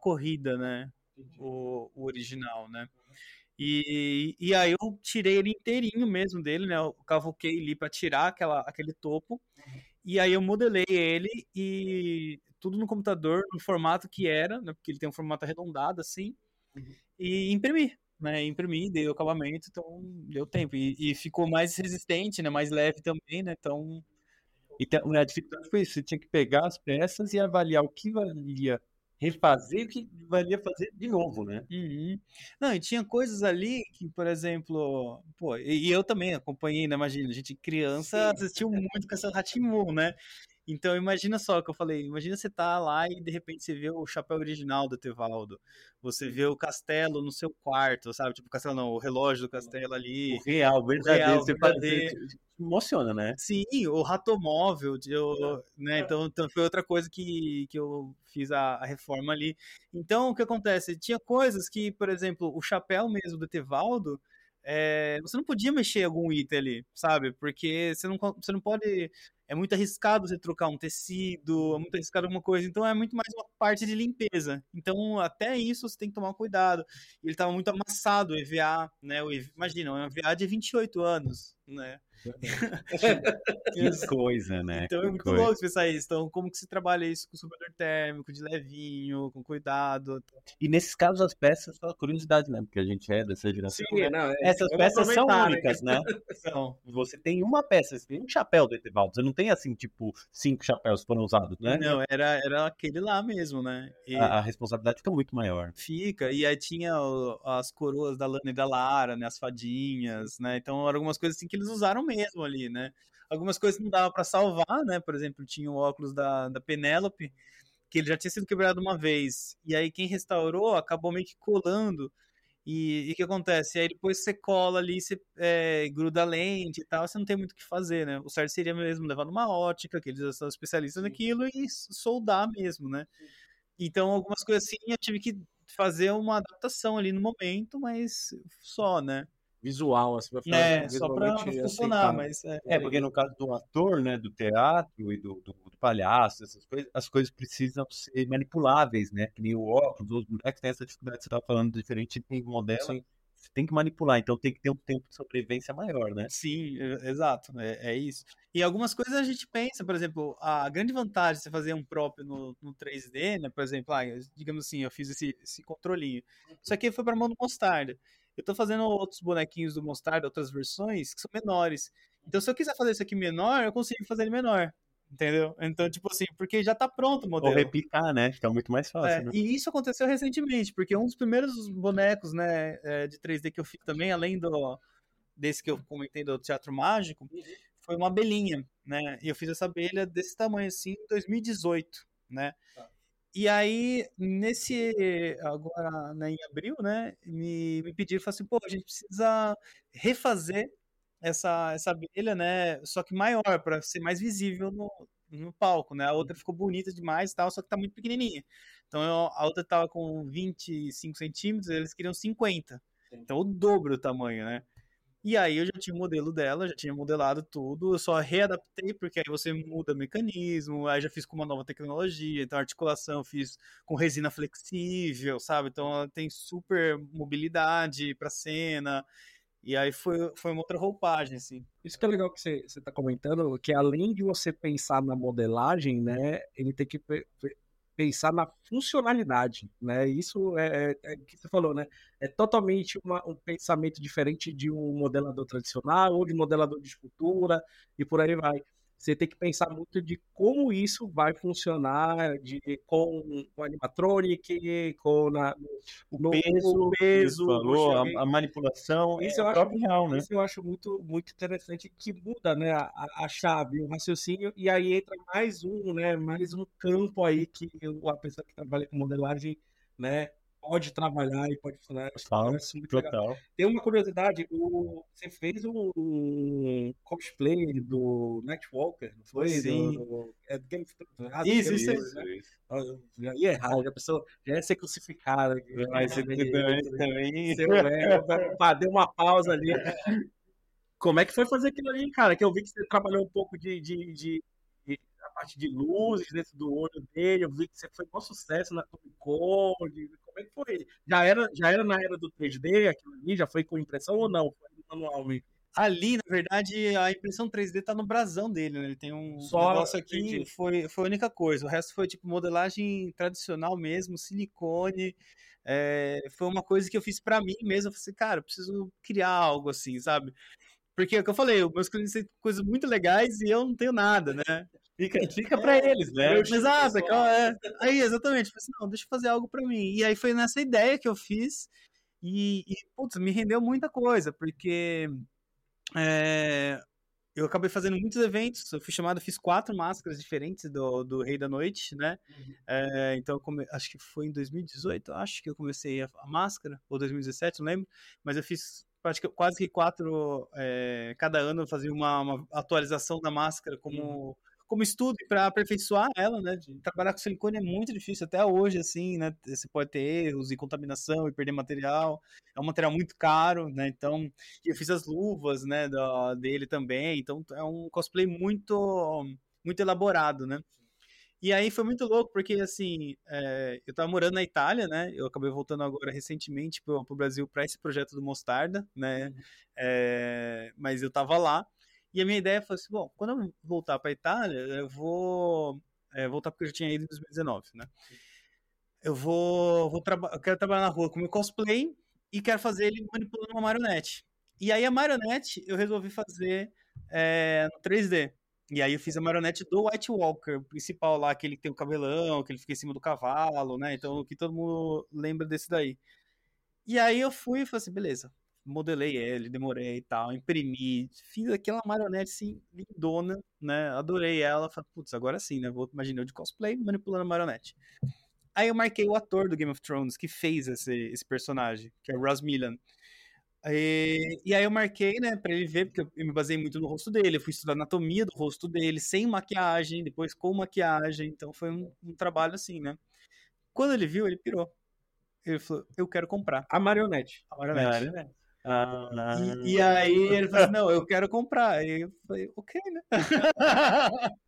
Speaker 3: corrida, né? O, o original, né? E, e aí eu tirei ele inteirinho mesmo dele, né? Eu cavuquei ali para tirar aquela, aquele topo. E aí eu modelei ele e tudo no computador, no formato que era, né? Porque ele tem um formato arredondado assim. E imprimi, né? Imprimi, dei o acabamento, então deu tempo. E, e, ficou mais resistente, né? Mais leve também, né? Então.
Speaker 2: Então, a dificuldade foi isso, você tinha que pegar as peças e avaliar o que valia refazer o que valia fazer de novo, né?
Speaker 3: Uhum. Não, e tinha coisas ali que, por exemplo, pô, e, eu também acompanhei, né? Imagina, a gente criança Sim. assistiu muito com essa Ratimon, né? Então imagina só o que eu falei, imagina você tá lá e de repente você vê o chapéu original do Tevaldo, você vê o castelo no seu quarto, sabe? Tipo, o castelo não, o relógio do castelo ali.
Speaker 2: O real, verdadeiro, real, você verdadeiro. emociona, né?
Speaker 3: Sim, o ratomóvel, eu, né? Então, então foi outra coisa que, que eu fiz a, a, reforma ali. Então, o que acontece? Tinha coisas que, por exemplo, o chapéu mesmo do Tevaldo, é, você não podia mexer algum item ali, sabe? Porque você não, você não pode é muito arriscado você trocar um tecido, é muito arriscado alguma coisa, então é muito mais uma parte de limpeza. Então, até isso você tem que tomar cuidado. Ele estava muito amassado, o EVA, né? O EVA, imagina, um EVA de 28 anos, né?
Speaker 2: que coisa, né?
Speaker 3: Então
Speaker 2: é
Speaker 3: muito coisa. louco pensar isso. Então, como que se trabalha isso com superador térmico, de levinho, com cuidado?
Speaker 2: E nesses casos, as peças, só curiosidade, né? Porque a gente é dessa geração.
Speaker 1: Sim, né? não,
Speaker 2: é, Essas peças são únicas, né? Então, você tem uma peça, você tem um chapéu do Etevaldo. Você não tem, assim, tipo, cinco chapéus foram usados, né?
Speaker 3: Não, era, era aquele lá mesmo, né?
Speaker 2: E... A, a, responsabilidade fica muito maior.
Speaker 3: Fica. E aí tinha o, as coroas da Lana e da Lara, né? As fadinhas, né? Então, eram algumas coisas assim que eles usaram mesmo ali, né? Algumas coisas não dava para salvar, né? Por exemplo, tinha o óculos da, da Penélope, que ele já tinha sido quebrado uma vez. E aí quem restaurou acabou meio que colando. E o que acontece? E aí depois você cola ali, você é, gruda a lente e tal, você não tem muito o que fazer, né? O certo seria mesmo levar numa ótica, que eles são especialistas naquilo, e soldar mesmo, né? Então, algumas coisas assim, eu tive que fazer uma adaptação ali no momento, mas só, né?
Speaker 1: Visual, assim,
Speaker 3: pra é, só pra funcionar, mas...
Speaker 2: É. é. porque no caso do ator, né, do teatro e do, do, do palhaço, essas coisas, as coisas precisam ser manipuláveis, né? Que nem o óculos, os bonecos tem essa dificuldade que você estava falando, diferente de modelo. Sim. Você tem que manipular, então tem que ter um tempo de sobrevivência maior, né?
Speaker 3: Sim, exato, é, é isso. E algumas coisas a gente pensa, por exemplo, a grande vantagem de você fazer um próprio no, no 3D, né? Por exemplo, ah, digamos assim, eu fiz esse, esse controlinho. Isso aqui foi para mão do Mostarda. Eu tô fazendo outros bonequinhos do Mostarda, outras versões, que são menores. Então, se eu quiser fazer isso aqui menor, eu consigo fazer ele menor. Entendeu? Então, tipo assim, porque já tá pronto o modelo.
Speaker 2: Ou replicar, né? Fica muito mais fácil.
Speaker 3: É,
Speaker 2: né?
Speaker 3: E isso aconteceu recentemente, porque um dos primeiros bonecos, né, é, de 3D que eu fiz também, além do desse que eu comentei do Teatro Mágico, foi uma abelhinha, né? E eu fiz essa abelha desse tamanho assim em 2018, né? Tá. E aí, nesse. Agora, né, em abril, né? Me, me pediram, falaram assim, pô, a gente precisa refazer essa, essa abelha, né? Só que maior, para ser mais visível no, no palco, né? A outra ficou bonita demais tal, só que tá muito pequenininha. Então eu, a outra tava com 25 centímetros, eles queriam 50. Então o dobro do tamanho, né? E aí eu já tinha o modelo dela, já tinha modelado tudo, eu só readaptei, porque aí você muda mecanismo, aí já fiz com uma nova tecnologia, então articulação fiz com resina flexível, sabe? Então ela tem super mobilidade para cena. E aí foi, foi uma outra roupagem, assim.
Speaker 1: Isso que é legal que você está comentando, que além de você pensar na modelagem, né, ele tem que pensar na funcionalidade, né? Isso é, é, é que você falou, né? É totalmente uma, um pensamento diferente de um modelador tradicional ou de modelador de escultura e por aí vai você tem que pensar muito de como isso vai funcionar de, com, com animatronic, com na,
Speaker 2: o no, peso, o peso falou, a, a, manipulação,
Speaker 1: isso é eu acho, real, né? Isso eu acho muito, muito interessante que muda né, a, a chave, o raciocínio, e aí entra mais um, né, mais um campo aí que a pessoa que trabalha com modelagem né, pode trabalhar e pode funcionar.
Speaker 2: Total, total.
Speaker 1: Tem uma curiosidade, o, você fez um, um cosplay do Nightwalker, não foi?
Speaker 3: Sim.
Speaker 1: Do, é do Game
Speaker 3: of Isso, isso, isso. Né?
Speaker 1: Já ia errado, a pessoa já ia ser crucificada.
Speaker 2: Mas você também... também...
Speaker 1: É, deu uma pausa ali. Como é que foi fazer aquilo ali, cara? Que eu vi que você trabalhou um pouco de, de, de parte de luzes dentro do olho dele. Eu vi que você foi um sucesso na Comic Con. Como é que foi? Já era, já era na era do 3D aquilo ali? Já foi com impressão ou não? Foi?
Speaker 3: Ali, na verdade, a impressão 3D tá no brasão dele, né? Ele tem um Só negócio aqui, foi, foi a única coisa. O resto foi, tipo, modelagem tradicional mesmo, silicone. É, foi uma coisa que eu fiz para mim mesmo. Eu falei assim, cara, eu preciso criar algo assim, sabe? Porque é o que eu falei, meus clientes têm coisas muito legais e eu não tenho nada, né?
Speaker 2: Fica, fica pra é, eles, né?
Speaker 3: Exato, é. Aí, exatamente. Falei assim, não, deixa eu fazer algo pra mim. E aí foi nessa ideia que eu fiz. E, e putz, me rendeu muita coisa, porque é, eu acabei fazendo muitos eventos. Eu fui chamado, fiz quatro máscaras diferentes do, do Rei da Noite, né? Uhum. É, então, come, acho que foi em 2018, acho que eu comecei a, a, máscara, ou 2017, não lembro. Mas eu fiz quase que quatro. É, cada ano eu fazia uma, uma, atualização da máscara como. Uhum como estudo para aperfeiçoar ela, né? De trabalhar com silicone é muito difícil até hoje, assim, né? Você pode ter erros e contaminação e perder material. É um material muito caro, né? Então, eu fiz as luvas, né? Da, dele também. Então, é um cosplay muito, muito elaborado, né? E aí foi muito louco, porque assim, é, eu tava morando na Itália, né? Eu acabei voltando agora recentemente pro, pro Brasil para esse projeto do Mostarda, né? É, mas eu tava lá. E a minha ideia foi assim, bom, quando eu voltar para Itália, eu vou é, voltar porque eu já tinha ido em 2019, né? Eu vou, vou eu quero trabalhar na rua com meu cosplay e quero fazer ele manipulando uma marionete. E aí a marionete eu resolvi fazer é, no 3D. E aí eu fiz a marionete do White Walker, o principal lá, aquele que tem o cabelão, que ele fica em cima do cavalo, né? Então, que todo mundo lembra desse daí. E aí eu fui e falei assim, beleza, modelei ele, demorei e tal, imprimi, fiz aquela marionete assim, lindona, né? Adorei ela. Falei, putz, agora sim, né? Vou imaginar eu de cosplay manipulando a marionete. Aí eu marquei o ator do Game of Thrones que fez esse, esse personagem, que é o Ross Millan. E, e, aí eu marquei, né, pra ele ver, porque eu me baseei muito no rosto dele. Eu fui estudar anatomia do rosto dele, sem maquiagem, depois com maquiagem. Então foi um, um trabalho assim, né? Quando ele viu, ele pirou. Ele falou, eu quero comprar.
Speaker 1: A marionete.
Speaker 3: A marionete. É, ah, e, e, aí ele falou assim, não, eu quero comprar. E eu falei, ok, né?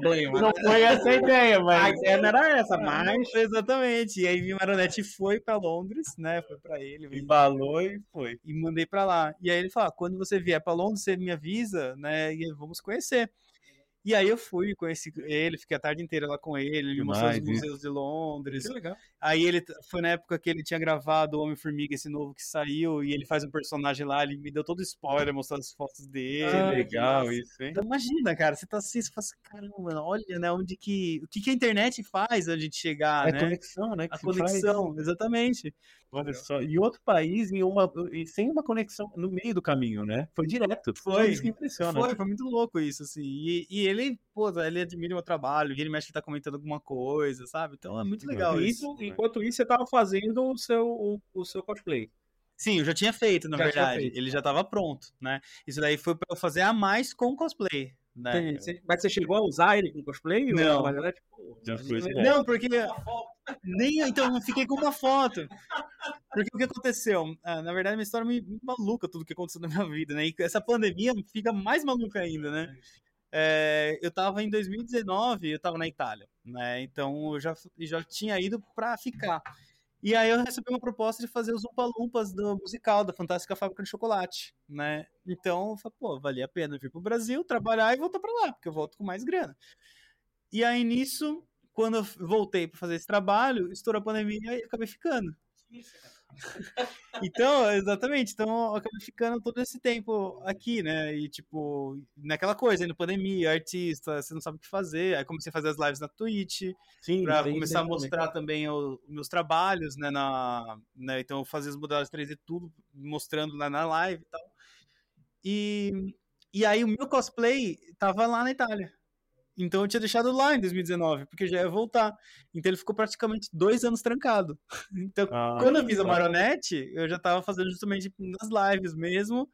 Speaker 1: Problema?
Speaker 2: Não
Speaker 1: né?
Speaker 2: foi essa a ideia,
Speaker 1: A
Speaker 2: mas.
Speaker 1: ideia não era essa, mas.
Speaker 3: Exatamente. E aí minha Maronete foi pra Londres, né? Foi pra ele.
Speaker 2: Embalou e foi.
Speaker 3: e mandei pra lá. E aí ele falou: ah, quando você vier pra Londres, você me avisa, né? E vamos conhecer. E aí eu fui, conheci ele, fiquei a tarde inteira lá com ele, ele me mostrou os museus de Londres.
Speaker 1: Que legal.
Speaker 3: Aí ele foi na época que ele tinha gravado o Homem-Formiga, esse novo que saiu, e ele faz um personagem lá, ele me deu todo spoiler, mostrando as fotos dele.
Speaker 1: Ah,
Speaker 2: Que legal isso, hein?
Speaker 3: Então imagina, cara, você tá assim, você fala assim, caramba, olha, né, onde que, o que que a internet faz a gente chegar,
Speaker 2: É
Speaker 3: né?
Speaker 2: conexão, né? que
Speaker 3: A
Speaker 2: se faz.
Speaker 3: conexão, exatamente.
Speaker 2: Olha só. E outro país em uma, e sem uma conexão no meio do caminho, né? Foi direto.
Speaker 3: Foi.
Speaker 2: Isso que impressiona.
Speaker 3: Foi, foi muito louco isso, assim. E, e ele, pô, ele admira o meu trabalho, ele mexe que tá comentando alguma coisa, sabe? Então é muito legal isso.
Speaker 1: isso, enquanto isso, você tava fazendo o seu, o, o seu cosplay.
Speaker 3: Sim, eu já tinha feito, na
Speaker 1: Já
Speaker 3: verdade.
Speaker 1: feito.
Speaker 3: Ele já tava pronto, né? Isso daí foi pra eu fazer a mais com cosplay, né?
Speaker 1: Você- mas você chegou a usar ele com cosplay?
Speaker 3: Não.
Speaker 1: Ou, mas, né, tipo.
Speaker 3: Não, porque. Nem, então, eu não fiquei com uma foto. Porque o que aconteceu? Ah, na verdade, é uma história meio meio maluca, tudo que aconteceu na minha vida, né? E essa pandemia fica mais maluca ainda, né? É, eu tava em 2019, eu tava na Itália, né? Então eu já, já tinha ido pra ficar. E aí eu recebi uma proposta de fazer os Umpa Lumpas do musical da Fantástica Fábrica de Chocolate, né? Então eu falei, pô, valia a pena vir pro Brasil, trabalhar e voltar pra lá, porque eu volto com mais grana. E aí nisso, quando eu voltei para fazer esse trabalho, estourou a pandemia e acabei ficando. Então, exatamente. Então, eu acabei ficando todo esse tempo aqui, né? E, tipo, naquela coisa, indo pandemia, artista, você não sabe o que fazer. Aí comecei a fazer as lives na Twitch,
Speaker 1: Sim,
Speaker 3: pra começar a mostrar também os meus trabalhos, né? Na, né então, eu fazia as modalidades 3D tudo, mostrando lá na live e tal. E, e aí, o meu cosplay tava lá na Itália. Então, eu tinha deixado lá em 2019, porque já ia voltar. Então, ele ficou praticamente dois anos trancado. Então,
Speaker 2: Ah,
Speaker 3: quando eu fiz a Maronete, eu já tava fazendo justamente nas lives mesmo.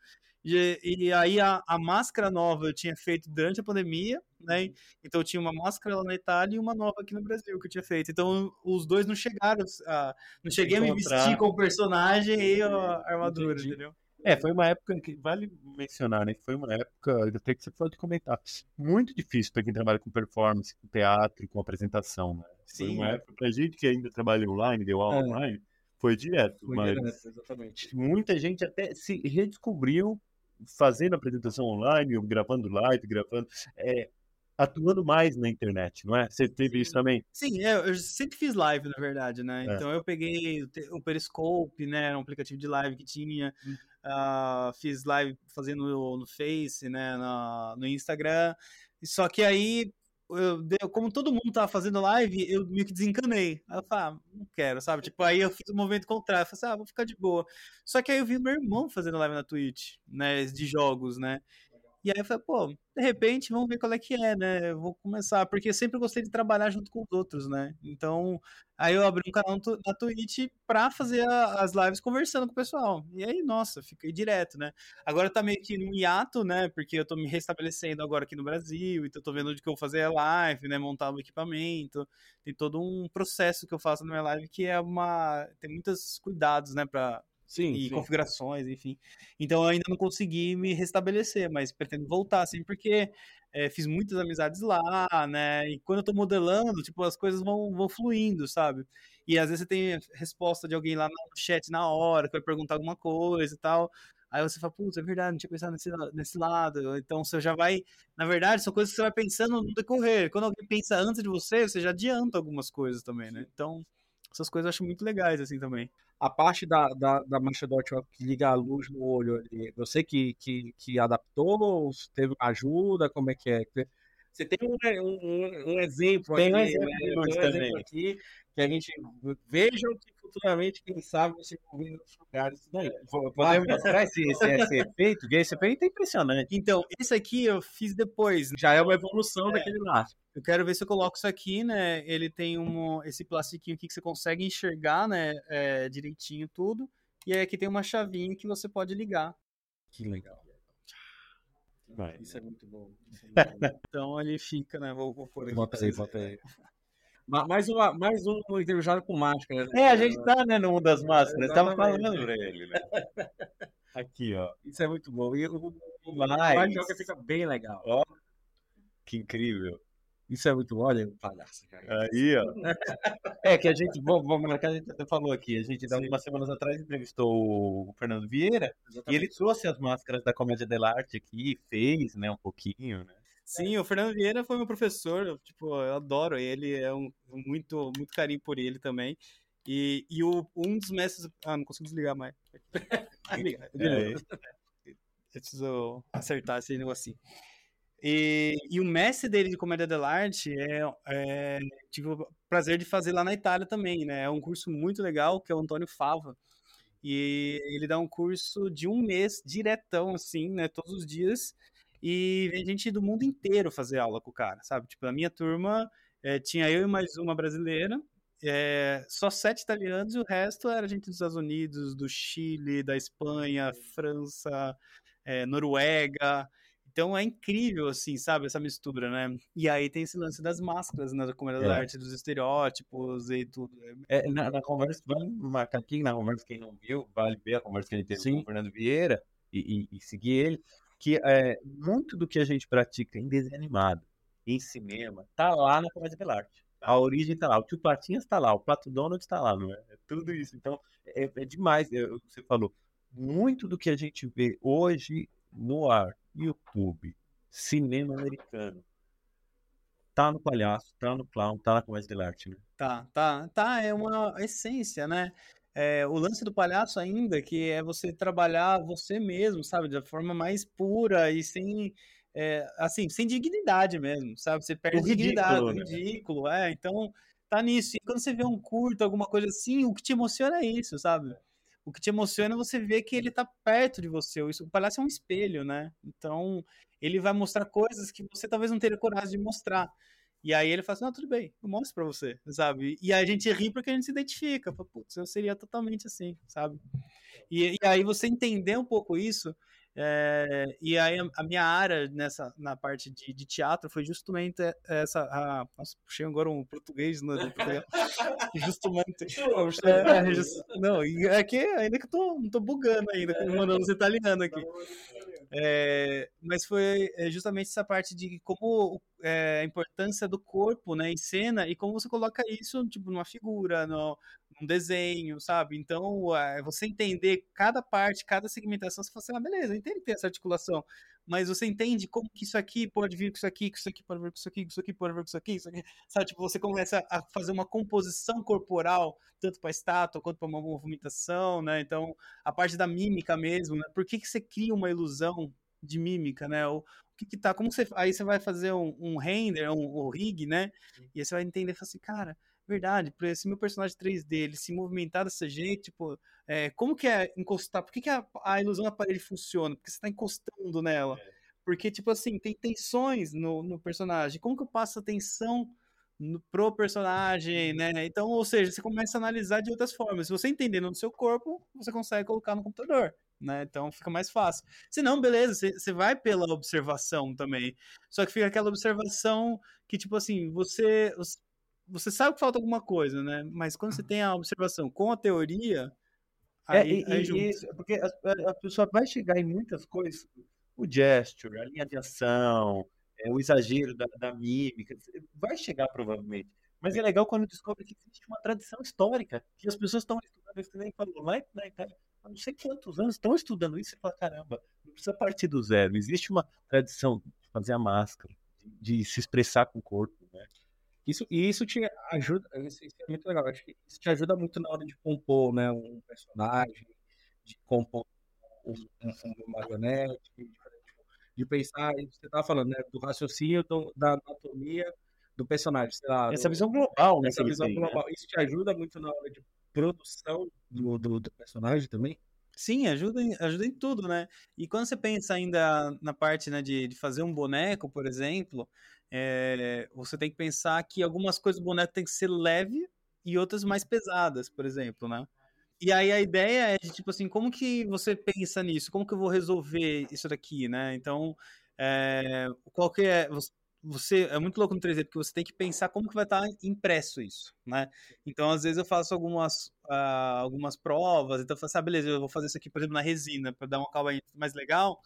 Speaker 3: E, e aí a, a máscara nova eu tinha feito durante a pandemia, né? Então eu tinha uma máscara lá na Itália e uma nova aqui no Brasil que eu tinha feito. Então os dois não chegaram, a, não cheguei a me vestir com o personagem e a armadura,
Speaker 2: Entendi.
Speaker 3: entendeu?
Speaker 2: É, foi uma época que vale mencionar, né? Foi uma época, até que você pode comentar, muito difícil para quem trabalha com performance, com teatro, com apresentação, né? Foi
Speaker 3: Sim.
Speaker 2: uma época pra gente que ainda trabalha online, deu aula
Speaker 1: É.
Speaker 2: online, foi direto,
Speaker 1: Foi
Speaker 2: mas
Speaker 1: direto, exatamente.
Speaker 2: muita gente até se redescobriu fazendo apresentação online, gravando live, gravando, é, atuando mais na internet, não é? Você teve isso também?
Speaker 3: Sim, é, eu sempre fiz live, na verdade, né?
Speaker 2: É.
Speaker 3: Então eu peguei o o Periscope, né? Era um aplicativo de live que tinha. ah, fiz live fazendo no, no Face, né? na- no Instagram. Só que aí, eu, como todo mundo tava fazendo live, eu meio que desencanei. Aí eu falei, ah, não quero, sabe? Tipo, aí eu fiz o movimento contrário. Eu falei assim, ah, vou ficar de boa. Só que aí eu vi meu irmão fazendo live na Twitch, né? De jogos, né? E aí eu falei, pô, de repente, vamos ver qual é que é, né? Eu vou começar, porque eu sempre gostei de trabalhar junto com os outros, né? Então, aí eu abri um canal na Twitch pra fazer a- as lives conversando com o pessoal. E aí, nossa, fiquei direto, né? Agora tá meio que num hiato, né? Porque eu tô me restabelecendo agora aqui no Brasil, então tô vendo onde que eu vou fazer a live, né? Montar o equipamento. Tem todo um processo que eu faço na minha live que é uma. Tem muitos cuidados, né? Pra,
Speaker 1: Sim,
Speaker 3: e
Speaker 1: sim.
Speaker 3: configurações, enfim. Então eu ainda não consegui me restabelecer, mas pretendo voltar, assim, porque é, fiz muitas amizades lá, né? E quando eu tô modelando, tipo, as coisas vão, vão fluindo, sabe? E às vezes você tem resposta de alguém lá no chat na hora, que vai perguntar alguma coisa e tal. Aí você fala, putz, é verdade, não tinha pensado nesse, nesse lado. Então você já vai. Na verdade, são coisas que você vai pensando no decorrer. Quando alguém pensa antes de você, você já adianta algumas coisas também, né? Então, essas coisas eu acho muito legais, assim, também.
Speaker 1: a parte da, da, da mancha dótica que liga a luz no olho ali, você que, que, que adaptou, ou teve ajuda, como é que é? Você tem um, um, um exemplo
Speaker 2: Tem um
Speaker 1: aqui,
Speaker 2: exemplo
Speaker 1: né?
Speaker 2: de
Speaker 1: Tem
Speaker 2: luz
Speaker 1: um exemplo aqui que a gente veja que futuramente, quem sabe, você convida em outros lugares. Isso daí.
Speaker 2: Podemos mostrar esse, esse, esse efeito? Porque esse efeito é impressionante.
Speaker 3: Então, esse aqui eu fiz depois.
Speaker 1: Já é uma evolução daquele lá.
Speaker 3: Eu quero ver se eu coloco isso aqui, né? Ele tem um, esse plastiquinho aqui que você consegue enxergar, né? é, direitinho tudo. E aí aqui tem uma chavinha que você pode ligar.
Speaker 1: Que legal.
Speaker 2: Vai.
Speaker 1: Isso é muito bom. É muito bom.
Speaker 3: Então ele fica, né? Vou, vou pôr aqui.
Speaker 1: Bota aí, bota aí. Ma- Mais, uma, mais um entrevistado com máscara. né?
Speaker 2: É, a gente tá, né, no mundo das máscaras. Tava
Speaker 1: Exatamente.
Speaker 2: falando pra ele, né? Aqui, ó.
Speaker 1: Isso é muito bom. E o, o, o mais joga fica bem legal.
Speaker 2: Ó. Que incrível.
Speaker 1: Isso é muito, olha, palhaço.
Speaker 2: Aí, ó. É que a gente, vamos, vamos marcar, a gente até falou aqui, a gente, Sim. umas semanas atrás, entrevistou o Fernando Vieira, Exatamente. e ele trouxe as máscaras da Comédia dell'arte aqui, fez, né, um pouquinho, né.
Speaker 3: Sim, o Fernando Vieira foi meu professor, tipo, eu adoro ele, é um, muito, muito carinho por ele também. E, e o, um dos mestres. Ah, não consigo desligar mais. é, eu preciso acertar esse negocinho. E, e o mestre dele de comédia dell'arte é, é, tive o prazer de fazer lá na Itália também, né? É um curso muito legal que é o Antônio Fava. E ele dá um curso de um mês diretão, assim, né? Todos os dias. E vem gente do mundo inteiro fazer aula com o cara, sabe? Tipo, a minha turma é, tinha eu e mais uma brasileira, é, só sete italianos e o resto era gente dos Estados Unidos, do Chile, da Espanha, França, é, Noruega. Então é incrível, assim, sabe, essa mistura, né? E aí tem esse lance das máscaras, né? Como é. da arte, dos estereótipos e tudo.
Speaker 2: É, na, na, conversa, vamos marcar aqui na conversa, quem não viu, vale ver a conversa que ele teve Sim. com o Fernando Vieira e, e, e seguir ele que é, muito do que a gente pratica em desenho animado, em cinema, tá lá na comédia dell'arte. A origem tá lá, o tio Patinhas tá lá, o Pato Donald tá lá, não é? É tudo isso. Então, é, é demais, é, você falou. Muito do que a gente vê hoje no ar, YouTube, cinema americano, tá no palhaço, tá no clown, tá na comédia dell'arte, né?
Speaker 3: Tá, tá, tá, é uma essência, né? É, o lance do palhaço ainda, que é você trabalhar você mesmo, sabe? Da forma mais pura e sem, é, assim, sem dignidade mesmo, sabe? Você perde ridículo, dignidade, né? ridículo, é. Então, tá nisso. E quando você vê um curto, alguma coisa assim, o que te emociona é isso, sabe? O que te emociona é você ver que ele tá perto de você. O palhaço é um espelho, né? Então, ele vai mostrar coisas que você talvez não teria coragem de mostrar. E aí ele fala assim, não, tudo bem, eu mostro pra você, sabe? E a gente ri porque a gente se identifica. Putz, eu seria totalmente assim, sabe? E, e aí você entender um pouco isso, é, e aí a, minha área nessa, na parte de, de teatro foi justamente essa. A, nossa, puxei agora um português, né? justamente. É, é, just, não, é que ainda que eu tô, tô bugando ainda, mandando os italianos aqui. É, mas foi é, justamente essa parte de como é, a importância do corpo né, em cena e como você coloca isso tipo, numa figura, no, num desenho, sabe? Então, é, você entender cada parte, cada segmentação, você fala assim, ah, beleza, entende ter essa articulação, mas você entende como que isso aqui pode vir com isso aqui, que isso aqui pode vir com isso aqui, que isso aqui pode vir com isso aqui, isso aqui, sabe? Tipo, você começa a fazer uma composição corporal, tanto para estátua quanto para uma movimentação, né? Então, a parte da mímica mesmo, né? Por que, que você cria uma ilusão de mímica, né? O, o que que tá, como você, aí você vai fazer um, um render, um, um rig, né? E aí você vai entender, assim, cara, verdade, para esse meu personagem 3D ele se movimentar dessa jeito, tipo, é, como que é encostar? Por que, que a, a ilusão da parede funciona? Porque você está encostando nela. É. Porque, tipo assim, tem tensões no, no personagem. Como que eu passo a tensão no, pro personagem, uhum. né? Então, ou seja, você começa a analisar de outras formas. Se você entendendo no seu corpo, você consegue colocar no computador. Né? Então fica mais fácil. Se não, beleza, você vai pela observação também. Só que fica aquela observação que, tipo assim, você, você sabe que falta alguma coisa, né? Mas quando você tem a observação com a teoria,
Speaker 2: é, aí, é, e, aí e, porque a, a, pessoa vai chegar em muitas coisas, o gesture, a linha de ação, é, o exagero da, da mímica, vai chegar provavelmente. Mas é legal quando descobre que existe uma tradição histórica, que as pessoas estão estudando isso, nem falou, lá na Itália, há não sei quantos anos estão estudando isso e fala, caramba, não precisa partir do zero, existe uma tradição de fazer a máscara, de, de se expressar com o corpo, né?
Speaker 1: Isso, e isso te ajuda, isso é muito legal, acho que isso te ajuda muito na hora de compor, né, um personagem, de compor um, um, marionete, de, de pensar, você estava falando, né, do raciocínio, do, da anatomia do personagem, sei lá.
Speaker 2: Essa do, visão global,
Speaker 1: né? Essa visão tem, né? global. Né? Isso te ajuda muito na hora de produção do, do, do personagem também?
Speaker 3: Sim, ajuda em, ajuda em tudo, né? E quando você pensa ainda na parte né, de, de fazer um boneco, por exemplo, é, você tem que pensar que algumas coisas do boneco tem que ser leve e outras mais pesadas, por exemplo, né? E aí a ideia é de, tipo assim, como que você pensa nisso? Como que eu vou resolver isso daqui, né? Então, é, qual que é... Você, é muito louco no 3D, porque você tem que pensar como que vai estar impresso isso, né? Então, às vezes eu faço algumas, uh, algumas provas, então eu falo assim, ah, beleza, eu vou fazer isso aqui, por exemplo, na resina, para dar um acabamento mais legal,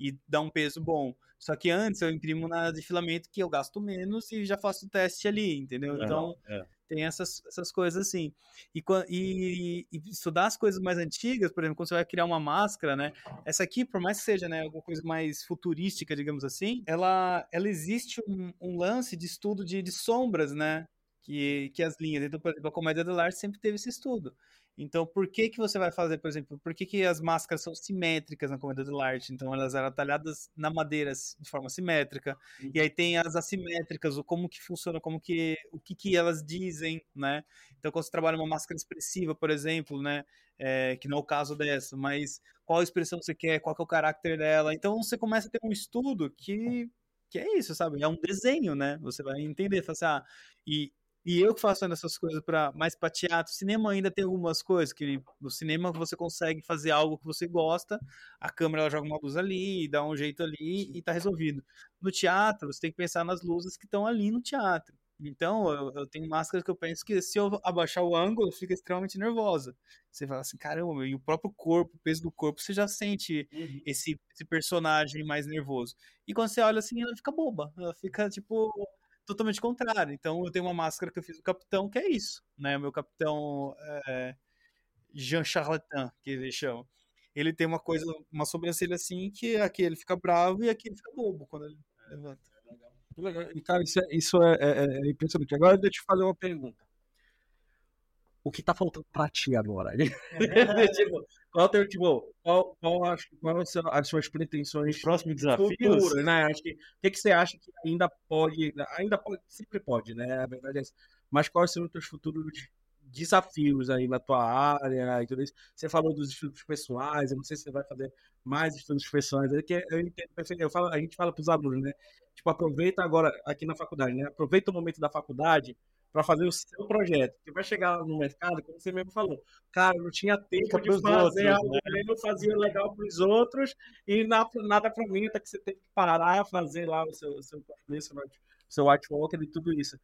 Speaker 3: e dá um peso bom. Só que antes eu imprimo na de filamento que eu gasto menos e já faço o teste ali, entendeu?
Speaker 2: É,
Speaker 3: Então,
Speaker 2: é.
Speaker 3: tem essas, essas coisas assim. E, e, e estudar as coisas mais antigas, por exemplo, quando você vai criar uma máscara, né? Essa aqui, por mais que seja né, alguma coisa mais futurística, digamos assim, ela, ela existe um, um lance de estudo de, de sombras, né? Que, que as linhas. Então, por exemplo, a comédia do arte sempre teve esse estudo. Então, por que que você vai fazer, por exemplo, por que que as máscaras são simétricas na comédia do arte? Então, elas eram talhadas na madeira de forma simétrica. E aí tem as assimétricas, o como que funciona, como que o que que elas dizem, né? Então, quando você trabalha uma máscara expressiva, por exemplo, né, é, que não é o caso dessa, mas qual expressão você quer, qual que é o caráter dela. Então, você começa a ter um estudo que que é isso, sabe? É um desenho, né? Você vai entender, fala assim, ah, e e eu que faço essas coisas para mais para teatro, cinema ainda tem algumas coisas que no cinema você consegue fazer algo que você gosta, a câmera ela joga uma luz ali, dá um jeito ali e tá resolvido. No teatro, você tem que pensar nas luzes que estão ali no teatro. Então, eu, eu tenho máscaras que eu penso que se eu abaixar o ângulo, fica extremamente nervosa. Você fala assim, caramba, meu, e o próprio corpo, o peso do corpo, você já sente esse, esse personagem mais nervoso. E quando você olha assim, ela fica boba. Ela fica, tipo, totalmente contrário. Então, eu tenho uma máscara que eu fiz do capitão, que é isso, né? O meu capitão é, Jean Charlatan, que ele chama. Ele tem uma coisa, uma sobrancelha assim, que aqui ele fica bravo e aqui ele fica bobo quando ele levanta.
Speaker 1: Que legal. E, cara, isso, é, isso é, é, é impressionante. Agora deixa eu te fazer uma pergunta. O que tá faltando pra ti agora? tipo, qual, teu, tipo, qual, qual, acho, qual são as suas pretensões
Speaker 2: Próximo desafio.
Speaker 1: futuras, né? Acho que, o que, que você acha que ainda pode, ainda pode, sempre pode, né? A verdade é essa. Mas quais são os teus futuros desafios aí na tua área e tudo isso? Você falou dos estudos pessoais, eu não sei se você vai fazer mais estudos pessoais, é que eu entendo. Eu falo, a gente fala para os alunos, né? Tipo, aproveita agora aqui na faculdade, né? Aproveita o momento da faculdade para fazer o seu projeto. Porque vai chegar no mercado, como você mesmo falou, cara, não tinha tempo de fazer
Speaker 2: outros,
Speaker 1: algo,
Speaker 2: né?
Speaker 1: eu não fazia legal para os outros e na- nada para mim, até que você tem que parar, fazer lá o seu, o seu, o seu, e tudo isso.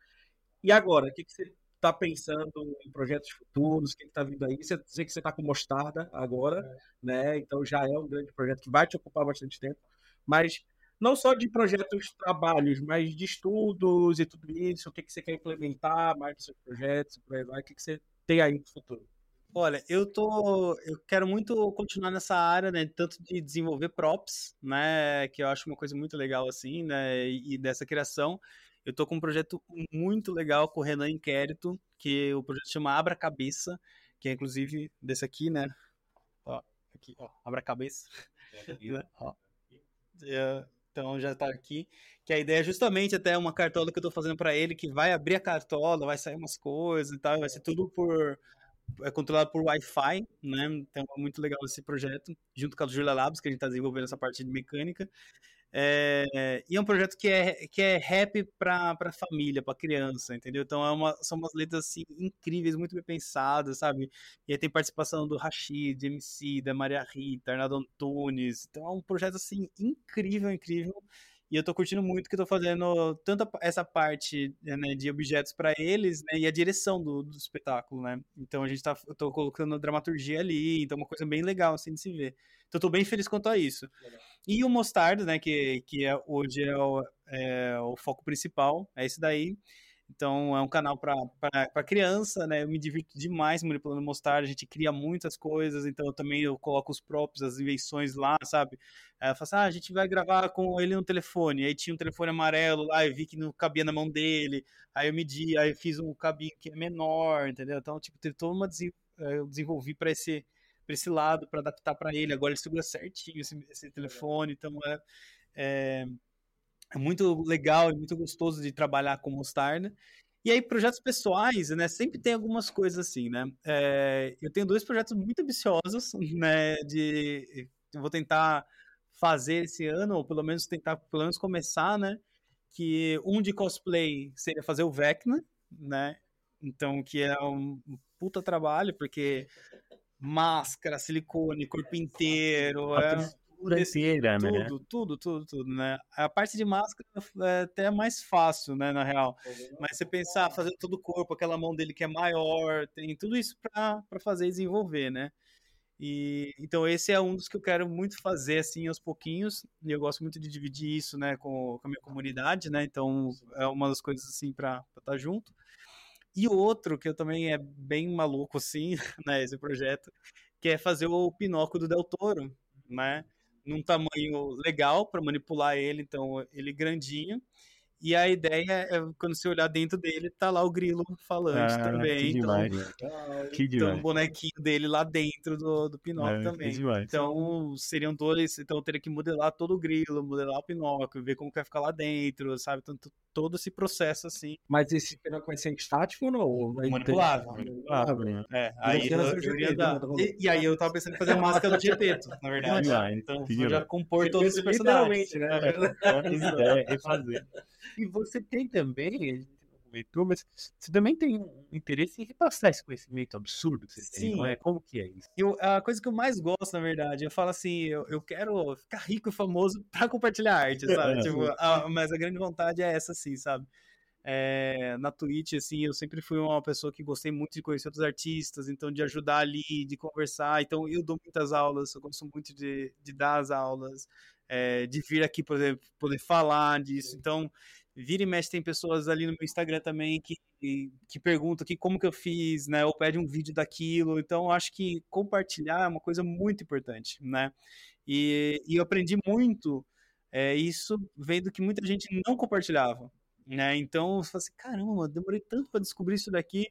Speaker 1: E agora, o que, que você está pensando em projetos futuros? O que está vindo aí? Você sei que você está com Mostarda agora, né? Então já é um grande projeto que vai te ocupar bastante tempo. Mas não só de projetos, trabalhos, mas de estudos e tudo isso. O que, que você quer implementar mais nos seus projetos? Por aí vai. O que, que você tem aí no futuro?
Speaker 3: Olha, eu tô, eu quero muito continuar nessa área, né, tanto de desenvolver props, né, que eu acho uma coisa muito legal assim, né, e, e dessa criação. Eu tô com um projeto muito legal com o Renan Inquérito, que o projeto chama Abra Cabeça, que é inclusive desse aqui, né? Ó, aqui, ó, Abra Cabeça. né? Ó. É, Então já tá aqui. Que a ideia é justamente até uma cartola que eu tô fazendo para ele, que vai abrir a cartola, vai sair umas coisas e tal, vai ser tudo por é controlado por Wi-Fi, né? Então é muito legal esse projeto, junto com a Julia Labs, que a gente está desenvolvendo essa parte de mecânica. É, e é um projeto que é, que é rap para a família, para criança, entendeu? Então é uma, são umas letras assim, incríveis, muito bem pensadas, sabe? E aí tem participação do Rashid, MC, da Maria Rita, Arnaldo Antunes. Então é um projeto assim incrível, incrível. E eu tô curtindo muito que eu tô fazendo tanto essa parte né, de objetos para eles, né, e a direção do, do espetáculo, né? Então a gente tá, eu tô colocando dramaturgia ali, então é uma coisa bem legal assim de se ver. Então eu tô bem feliz quanto a isso. E o Mostarda, né, que, que é, hoje é o, é o foco principal, é esse daí. Então é um canal para criança, né? Eu me divirto demais manipulando Mostarda, a gente cria muitas coisas, então eu também eu coloco os próprios, as invenções lá, sabe? Aí eu assim, ah, a gente vai gravar com ele no telefone. Aí tinha um telefone amarelo lá, eu vi que não cabia na mão dele. Aí eu medi, aí eu fiz um cabinho que é menor, entendeu? Então, tipo, teve toda uma desen- eh, eu desenvolvi para esse para esse lado, para adaptar para ele. Agora ele segura certinho esse, esse telefone, então é, é é muito legal e muito gostoso de trabalhar com mostarda. E aí, projetos pessoais, né? Sempre tem algumas coisas assim, né? É, eu tenho dois projetos muito ambiciosos, né? De, eu vou tentar fazer esse ano, ou pelo menos tentar, pelo menos começar, né? Que um de cosplay seria fazer o Vecna, né? Então, que é um puta trabalho, porque máscara, silicone, corpo inteiro, é,
Speaker 2: textura inteira, né?
Speaker 3: tudo, tudo, tudo, tudo, né? A parte de máscara é até mais fácil, né, na real. Mas você pensar, fazer todo o corpo, aquela mão dele que é maior, tem tudo isso para fazer e desenvolver, né? E então esse é um dos que eu quero muito fazer assim aos pouquinhos. E eu gosto muito de dividir isso, né, com, com a minha comunidade, né? Então é uma das coisas assim para estar tá junto. E o outro que eu também é bem maluco assim, né, esse projeto, que é fazer o Pinóquio do Del Toro, né? Num tamanho legal para manipular ele, então ele grandinho e a ideia é, quando você olhar dentro dele, tá lá o grilo falante ah, também. Que então, demais. Que demais. Então, o bonequinho dele lá dentro do, do Pinóquio é, também. Então, seriam dois. Então, eu teria que modelar todo o grilo, modelar o Pinóquio, ver como vai ficar lá dentro, sabe? Tanto, todo esse processo assim.
Speaker 1: Mas esse Pinóquio vai ser estático ou não?
Speaker 3: Manipulável. Manipulável. Né? É, aí eu, eu iria dar. E, e, aí eu tava pensando em fazer a máscara do Gepeto, na verdade. Ah, então, já compor todos os personagens. Né?
Speaker 2: É, refazer. E você tem também, a gente não comentou, mas você também tem um interesse em repassar esse conhecimento absurdo que você Sim. tem, não é? Como que é isso?
Speaker 3: Eu, a coisa que eu mais gosto, na verdade, eu falo assim, eu, eu quero ficar rico e famoso para compartilhar arte, sabe? tipo, a, mas a grande vontade é essa, sim, sabe? É, na Twitch, assim, eu sempre fui uma pessoa que gostei muito de conhecer outros artistas, então de ajudar ali, de conversar. Então eu dou muitas aulas, eu gosto muito de, de dar as aulas, é, de vir aqui, por exemplo, poder falar disso. Então vira e mexe tem pessoas ali no meu Instagram também que, que perguntam que como que eu fiz, né? Ou pede um vídeo daquilo. Então, acho que compartilhar é uma coisa muito importante, né? E, e eu aprendi muito é, isso vendo que muita gente não compartilhava, né? Então, eu falei assim, caramba, demorei tanto para descobrir isso daqui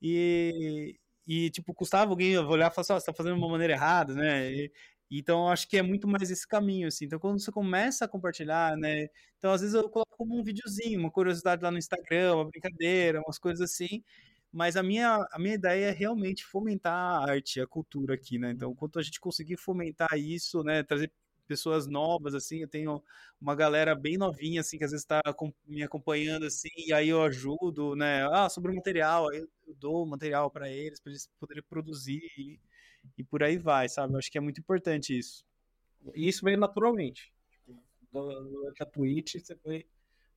Speaker 3: e, e tipo, custava alguém olhar e falar assim, oh, você tá fazendo de uma maneira errada, né? E, então, acho que é muito mais esse caminho, assim. Então, quando você começa a compartilhar, né? Então, às vezes eu coloco como um videozinho, uma curiosidade lá no Instagram, uma brincadeira, umas coisas assim. Mas a minha, a minha ideia é realmente fomentar a arte, a cultura aqui, né? Então, quanto a gente conseguir fomentar isso, né? Trazer pessoas novas, assim, eu tenho uma galera bem novinha, assim, que às vezes está me acompanhando, assim, e aí eu ajudo, né? Ah, sobre o material, aí eu dou material para eles, para eles poderem produzir e e por aí vai, sabe? Eu acho que é muito importante isso.
Speaker 1: E isso veio naturalmente. Tipo, durante a Twitch, você foi.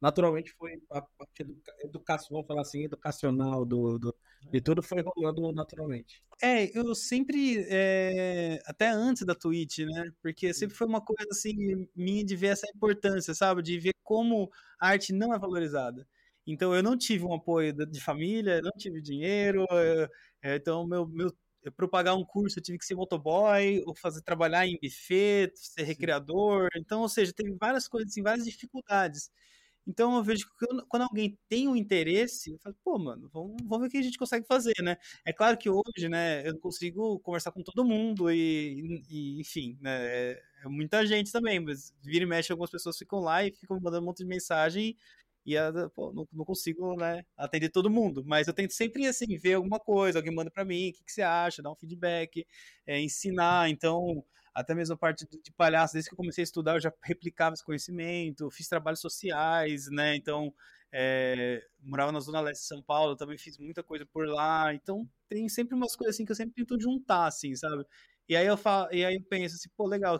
Speaker 1: Naturalmente foi a parte do educação, vamos falar assim, educacional do, do, e tudo foi rolando naturalmente.
Speaker 3: É, eu sempre, é, até antes da Twitch, né? Porque sempre foi uma coisa assim, minha de ver essa importância, sabe? De ver como a arte não é valorizada. Então eu não tive um apoio de família, não tive dinheiro, é, então meu, meu para pagar um curso eu tive que ser motoboy, ou fazer trabalhar em buffet, ser recreador. Então, ou seja, teve várias coisas, assim, várias dificuldades. Então eu vejo que quando alguém tem um interesse, eu falo, pô, mano, vamos, vamos ver o que a gente consegue fazer, né? É claro que hoje, né, eu consigo conversar com todo mundo e, e enfim, né, é, é, muita gente também, mas vira e mexe, algumas pessoas ficam lá e ficam mandando um monte de mensagem e a, pô, não, não, consigo né, atender todo mundo, mas eu tento sempre assim ver alguma coisa, alguém manda para mim, o que, que, você acha, dar um feedback, é, ensinar, então até mesmo a parte de palhaço, desde que eu comecei a estudar eu já replicava esse conhecimento, fiz trabalhos sociais, né, então é, morava na zona leste de São Paulo, também fiz muita coisa por lá, então tem sempre umas coisas assim que eu sempre tento juntar, assim, sabe? E aí eu falo, e aí eu penso assim, pô, legal,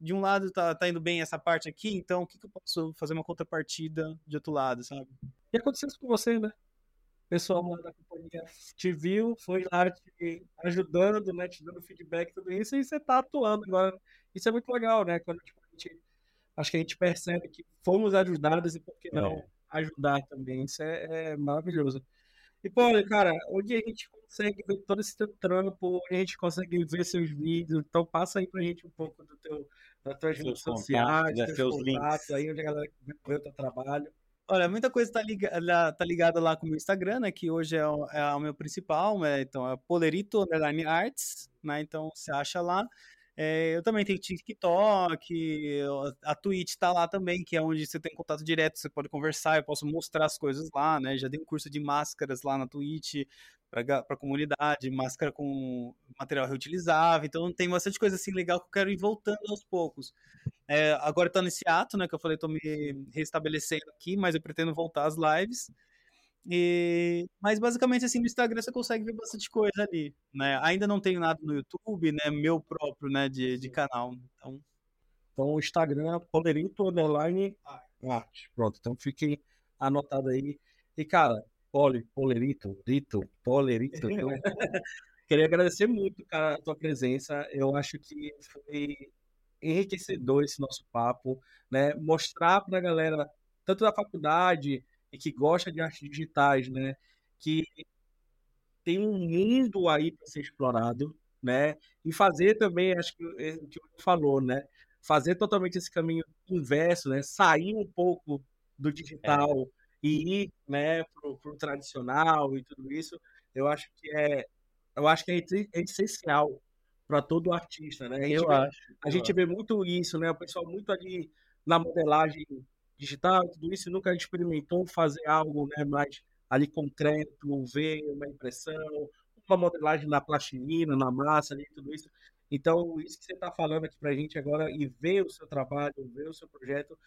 Speaker 3: de um lado tá, tá indo bem essa parte aqui, então o que, que eu posso fazer uma contrapartida de outro lado, sabe?
Speaker 1: E aconteceu isso com você, né? O pessoal lá da companhia te viu, foi lá te ajudando, né? Te dando feedback, tudo isso, e você tá atuando agora. Isso é muito legal, né? Quando tipo, a gente, acho que a gente percebe que fomos ajudados e por que não ajudar também. Isso é, é maravilhoso. E, pô, cara, onde a gente consegue ver todo esse teu trampo, onde a gente consegue ver seus vídeos, então passa aí pra gente um pouco do teu, das tuas redes sociais, dos teus contatos, aí onde a galera vê o teu trabalho.
Speaker 3: Olha, muita coisa tá ligada, tá ligada lá com o meu Instagram, né, que hoje é o, é o meu principal, né, então é Polerito Underline Arts, né, então você acha lá. É, eu também tenho TikTok, a Twitch tá lá também, que é onde você tem contato direto, você pode conversar, eu posso mostrar as coisas lá, né? Já dei um curso de máscaras lá na Twitch para a comunidade, máscara com material reutilizável, então tem bastante coisa assim legal que eu quero ir voltando aos poucos. É, agora tá nesse ato, né, que eu falei, tô me restabelecendo aqui, mas eu pretendo voltar às lives. E, mas basicamente assim no Instagram você consegue ver bastante coisa ali, né? Ainda não tenho nada no YouTube, né? Meu próprio, né? De, de canal. Então,
Speaker 1: então o Instagram é Polerito Underline Arte. Pronto, então fiquem anotado aí. E cara, Poli, Polerito, Dito, Polerito. Queria agradecer muito, cara, a tua presença. Eu acho que foi enriquecedor esse nosso papo, né? Mostrar para a galera, tanto da faculdade e que gosta de artes digitais, né? Que tem um mundo aí para ser explorado, né? E fazer também, acho que é o que falou, né? Fazer totalmente esse caminho inverso, né? Sair um pouco do é. digital é. E ir, né, pro, pro tradicional e tudo isso, eu acho que é, eu acho que é, é essencial para todo artista, né? A gente,
Speaker 2: eu
Speaker 1: vê,
Speaker 2: acho.
Speaker 1: A gente vê muito isso, né? O pessoal muito ali na modelagem digital, tudo isso, nunca experimentou fazer algo, né, mais ali concreto, ver uma impressão, uma modelagem na plastilina, na massa, ali, tudo isso. Então, isso que você está falando aqui para a gente agora e ver o seu trabalho, ver o seu projeto,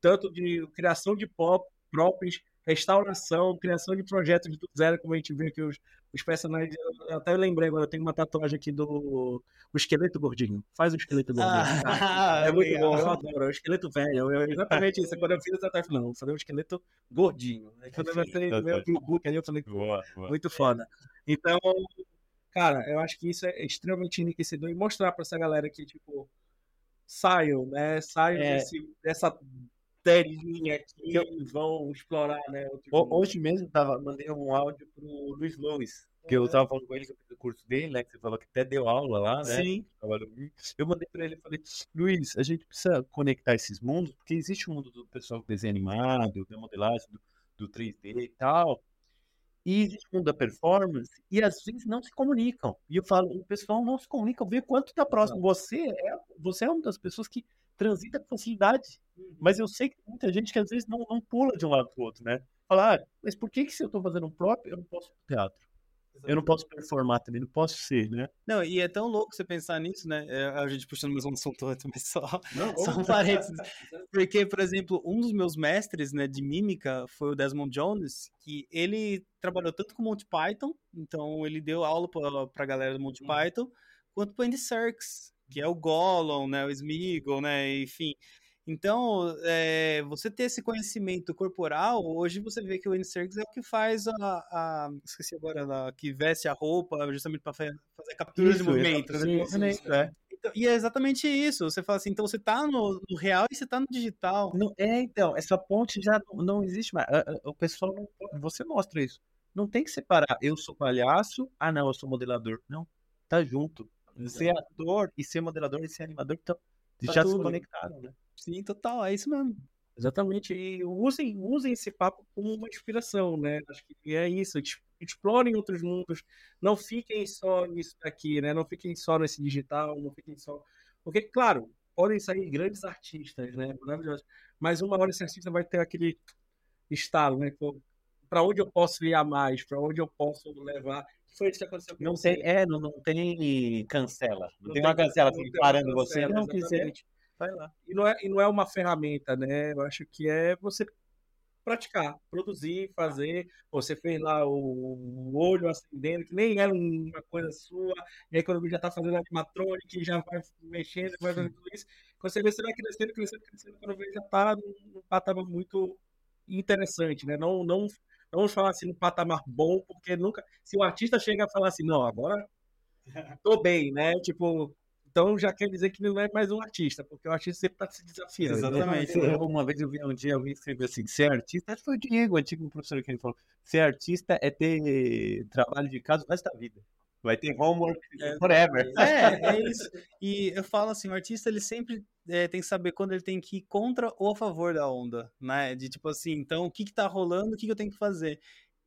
Speaker 1: tanto de criação de pop, props, restauração, criação de projetos do zero, como a gente vê aqui os, os personagens. Eu até lembrei agora, eu tenho uma tatuagem aqui do o esqueleto gordinho. Faz o esqueleto gordinho. Ah, é muito legal. bom, eu adoro. É o esqueleto velho. Eu, exatamente isso. Quando eu fiz essa tatuagem, não, vou fazer um esqueleto gordinho. Aí quando eu lancei meu book ali, eu falei, boa, boa. muito foda. Então, cara, eu acho que isso é extremamente enriquecedor e mostrar pra essa galera que, tipo, saiam, né? Saiam é. desse, dessa telinha aqui e vão explorar, né?
Speaker 2: Hoje mesmo tava, mandei um áudio pro Luiz Lois, que eu tava falando com ele sobre o curso dele, né? Que você falou que até deu aula lá, né?
Speaker 1: Sim.
Speaker 2: Eu mandei pra ele e falei, Luiz, a gente precisa conectar esses mundos, porque existe o mundo do pessoal que desenha animado, da modelagem, do, do 3D e tal. E existe o mundo da performance, e às vezes não se comunicam. E eu falo, o pessoal não se comunica, vê quanto tá próximo. Você é, você é uma das pessoas que transita com facilidade. Mas eu sei que tem muita gente que às vezes não, não pula de um lado para o outro, né? Falar, ah, mas por que, que se eu estou fazendo um próprio, eu não posso ir pro teatro? Eu não posso performar também, não posso ser, né?
Speaker 3: Não, e é tão louco você pensar nisso, né? É, a gente puxando mais um assunto outro, mas só, não, só um parênteses. Porque, por exemplo, um dos meus mestres né, de mímica foi o Desmond Jones, que ele trabalhou tanto com Monty Python, então ele deu aula pra, pra galera do Monty uhum. Python, quanto pro Andy Serkis, que é o Gollum, né, o Smeagol, né, enfim. Então, é, você ter esse conhecimento corporal, hoje você vê que o Andy Serkis é o que faz a, a esqueci agora, a, que veste a roupa justamente para fazer capturas de movimentos. É. Então, e é exatamente isso. Você fala assim, então você tá no, no real e você tá no digital.
Speaker 2: Não, é, então, essa ponte já não, não existe mais. O pessoal não, você mostra isso. Não tem que separar. Eu sou palhaço, ah não, eu sou modelador. Não, tá junto. Ser ator e ser modelador e ser animador estão tá já tudo. se conectaram, né?
Speaker 3: Sim, total, é isso mesmo.
Speaker 1: Exatamente. E usem, usem esse papo como uma inspiração, né? Acho que é isso. Explorem outros mundos. Não fiquem só nisso aqui, né? Não fiquem só nesse digital, não fiquem só. Porque, claro, podem sair grandes artistas, né? Maravilhosos. Mas uma hora esse artista vai ter aquele estalo, né? Para onde eu posso ir a mais? Para onde eu posso levar? foi isso que aconteceu com
Speaker 2: não você. Tem, é, não, não tem cancela. Não, não tem, uma cancela assim, parando você. Não quiser,
Speaker 1: vai lá. E não, é, e não é uma ferramenta, né? Eu acho que é você praticar, produzir, fazer. Você fez lá o olho acendendo, que nem era uma coisa sua, e aí quando já está fazendo animatronic, já vai mexendo, vai fazendo tudo isso. Quando você vê, você vai crescendo, crescendo, crescendo, quando vê, já está num patamar muito interessante, né? Não, não vamos falar assim, no patamar bom, porque nunca. Se o artista chega a falar assim, não, agora tô bem, né? Tipo, então já quer dizer que não é mais um artista, porque o artista sempre está se desafiando.
Speaker 2: Exatamente. Né? Uma vez eu vi um dia alguém escrever assim: ser artista, acho que foi o Diego, o antigo professor que ele falou: ser artista é ter trabalho de casa o resto da vida. Vai ter homework é, forever.
Speaker 3: É, é isso. E eu falo assim, o artista ele sempre é, tem que saber quando ele tem que ir contra ou a favor da onda, né? De tipo assim, então o que que tá rolando, o que que eu tenho que fazer?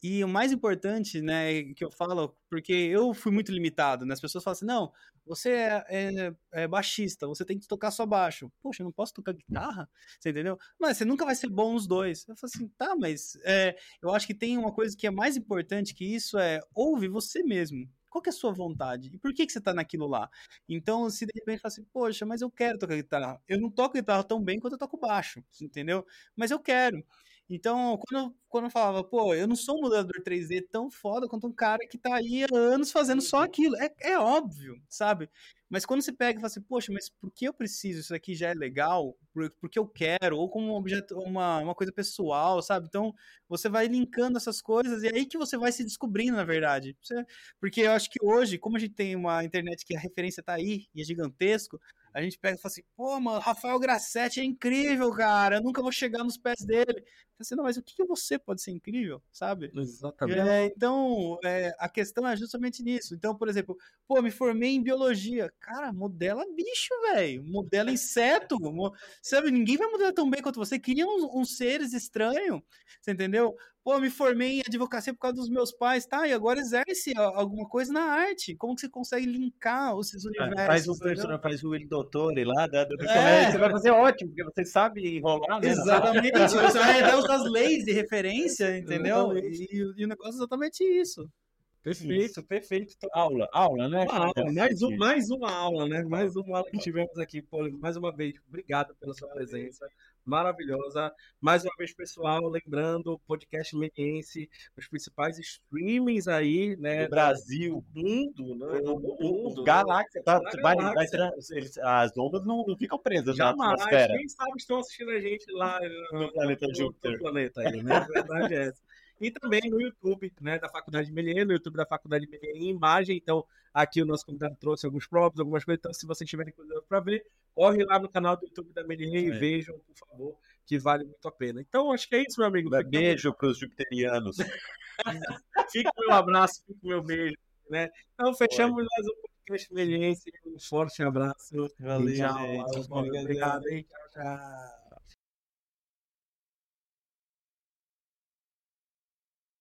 Speaker 3: E o mais importante, né, que eu falo, porque eu fui muito limitado, né? As pessoas falam assim, não, você é, é, é, baixista, você tem que tocar só baixo. Poxa, eu não posso tocar guitarra? Você entendeu? Mas você nunca vai ser bom nos dois. Eu falo assim, tá, mas é, eu acho que tem uma coisa que é mais importante que isso, é ouve você mesmo. Qual que é a sua vontade? E por que, que você tá naquilo lá? Então, se de repente fala assim, poxa, mas eu quero tocar guitarra. Eu não toco guitarra tão bem quanto eu toco baixo, entendeu? Mas eu quero. Então, quando, quando eu falava, pô, eu não sou um modelador 3D tão foda quanto um cara que tá aí há anos fazendo só aquilo. É, é óbvio, sabe? Mas quando você pega e fala assim, poxa, mas por que eu preciso? Isso aqui já é legal? Por, porque eu quero? Ou como um objeto, uma, uma coisa pessoal, sabe? Então, você vai linkando essas coisas e é aí que você vai se descobrindo, na verdade. Você, porque eu acho que hoje, como a gente tem uma internet que a referência tá aí e é gigantesco, a gente pega e fala assim, pô, mano, Rafael Grassetti é incrível, cara, eu nunca vou chegar nos pés dele. Assim, não, mas o que, que você pode ser incrível, sabe?
Speaker 1: Exatamente.
Speaker 3: É, então, é, a questão é justamente nisso. Então, por exemplo, pô, me formei em biologia. Cara, modela bicho, velho. Modela inseto. sabe, ninguém vai modelar tão bem quanto você. Cria uns, uns seres estranhos, você entendeu? Pô, me formei em advocacia por causa dos meus pais, tá? E agora exerce alguma coisa na arte. Como que você consegue linkar esses universos?
Speaker 2: Faz o personagem, faz o Will Dottore lá, da, do é. você vai fazer ótimo, porque você sabe enrolar, né?
Speaker 3: Exatamente. você vai as leis de referência, entendeu? E, e, o negócio é exatamente isso.
Speaker 1: Perfeito, isso. perfeito. Aula, aula, né? Uma aula, mais, um, mais uma aula, né? Mais uma aula que tivemos aqui. Pô, mais uma vez, obrigado pela sua presença maravilhosa. Mais uma vez, pessoal, lembrando, podcast Meniense, os principais streamings aí, né?
Speaker 2: Do Brasil,
Speaker 1: mundo, né? O,
Speaker 2: mundo, galáxia, tá, vai, vai, eles, as ondas não, não ficam presas Jamais. na atmosfera.
Speaker 1: Quem sabe estão assistindo a gente lá
Speaker 2: no, planeta Júpiter.
Speaker 1: No planeta aí, né? A verdade é essa e também no YouTube, né, da Faculdade de Melier, no YouTube da Faculdade de Melier em imagem. Então, aqui o nosso convidado trouxe alguns props, algumas coisas. Então, se vocês tiverem coisa para ver, corre lá no canal do YouTube da Melier é. e vejam, por favor, que vale muito a pena. Então, acho que é isso, meu amigo.
Speaker 2: Beijo para os jupiterianos.
Speaker 1: fica o meu abraço, fica o meu beijo. Né? Então, fechamos Foi. mais um podcast Meliense. Um forte abraço.
Speaker 3: Valeu, tchau. Gente.
Speaker 1: Obrigado, hein? Tchau, tchau.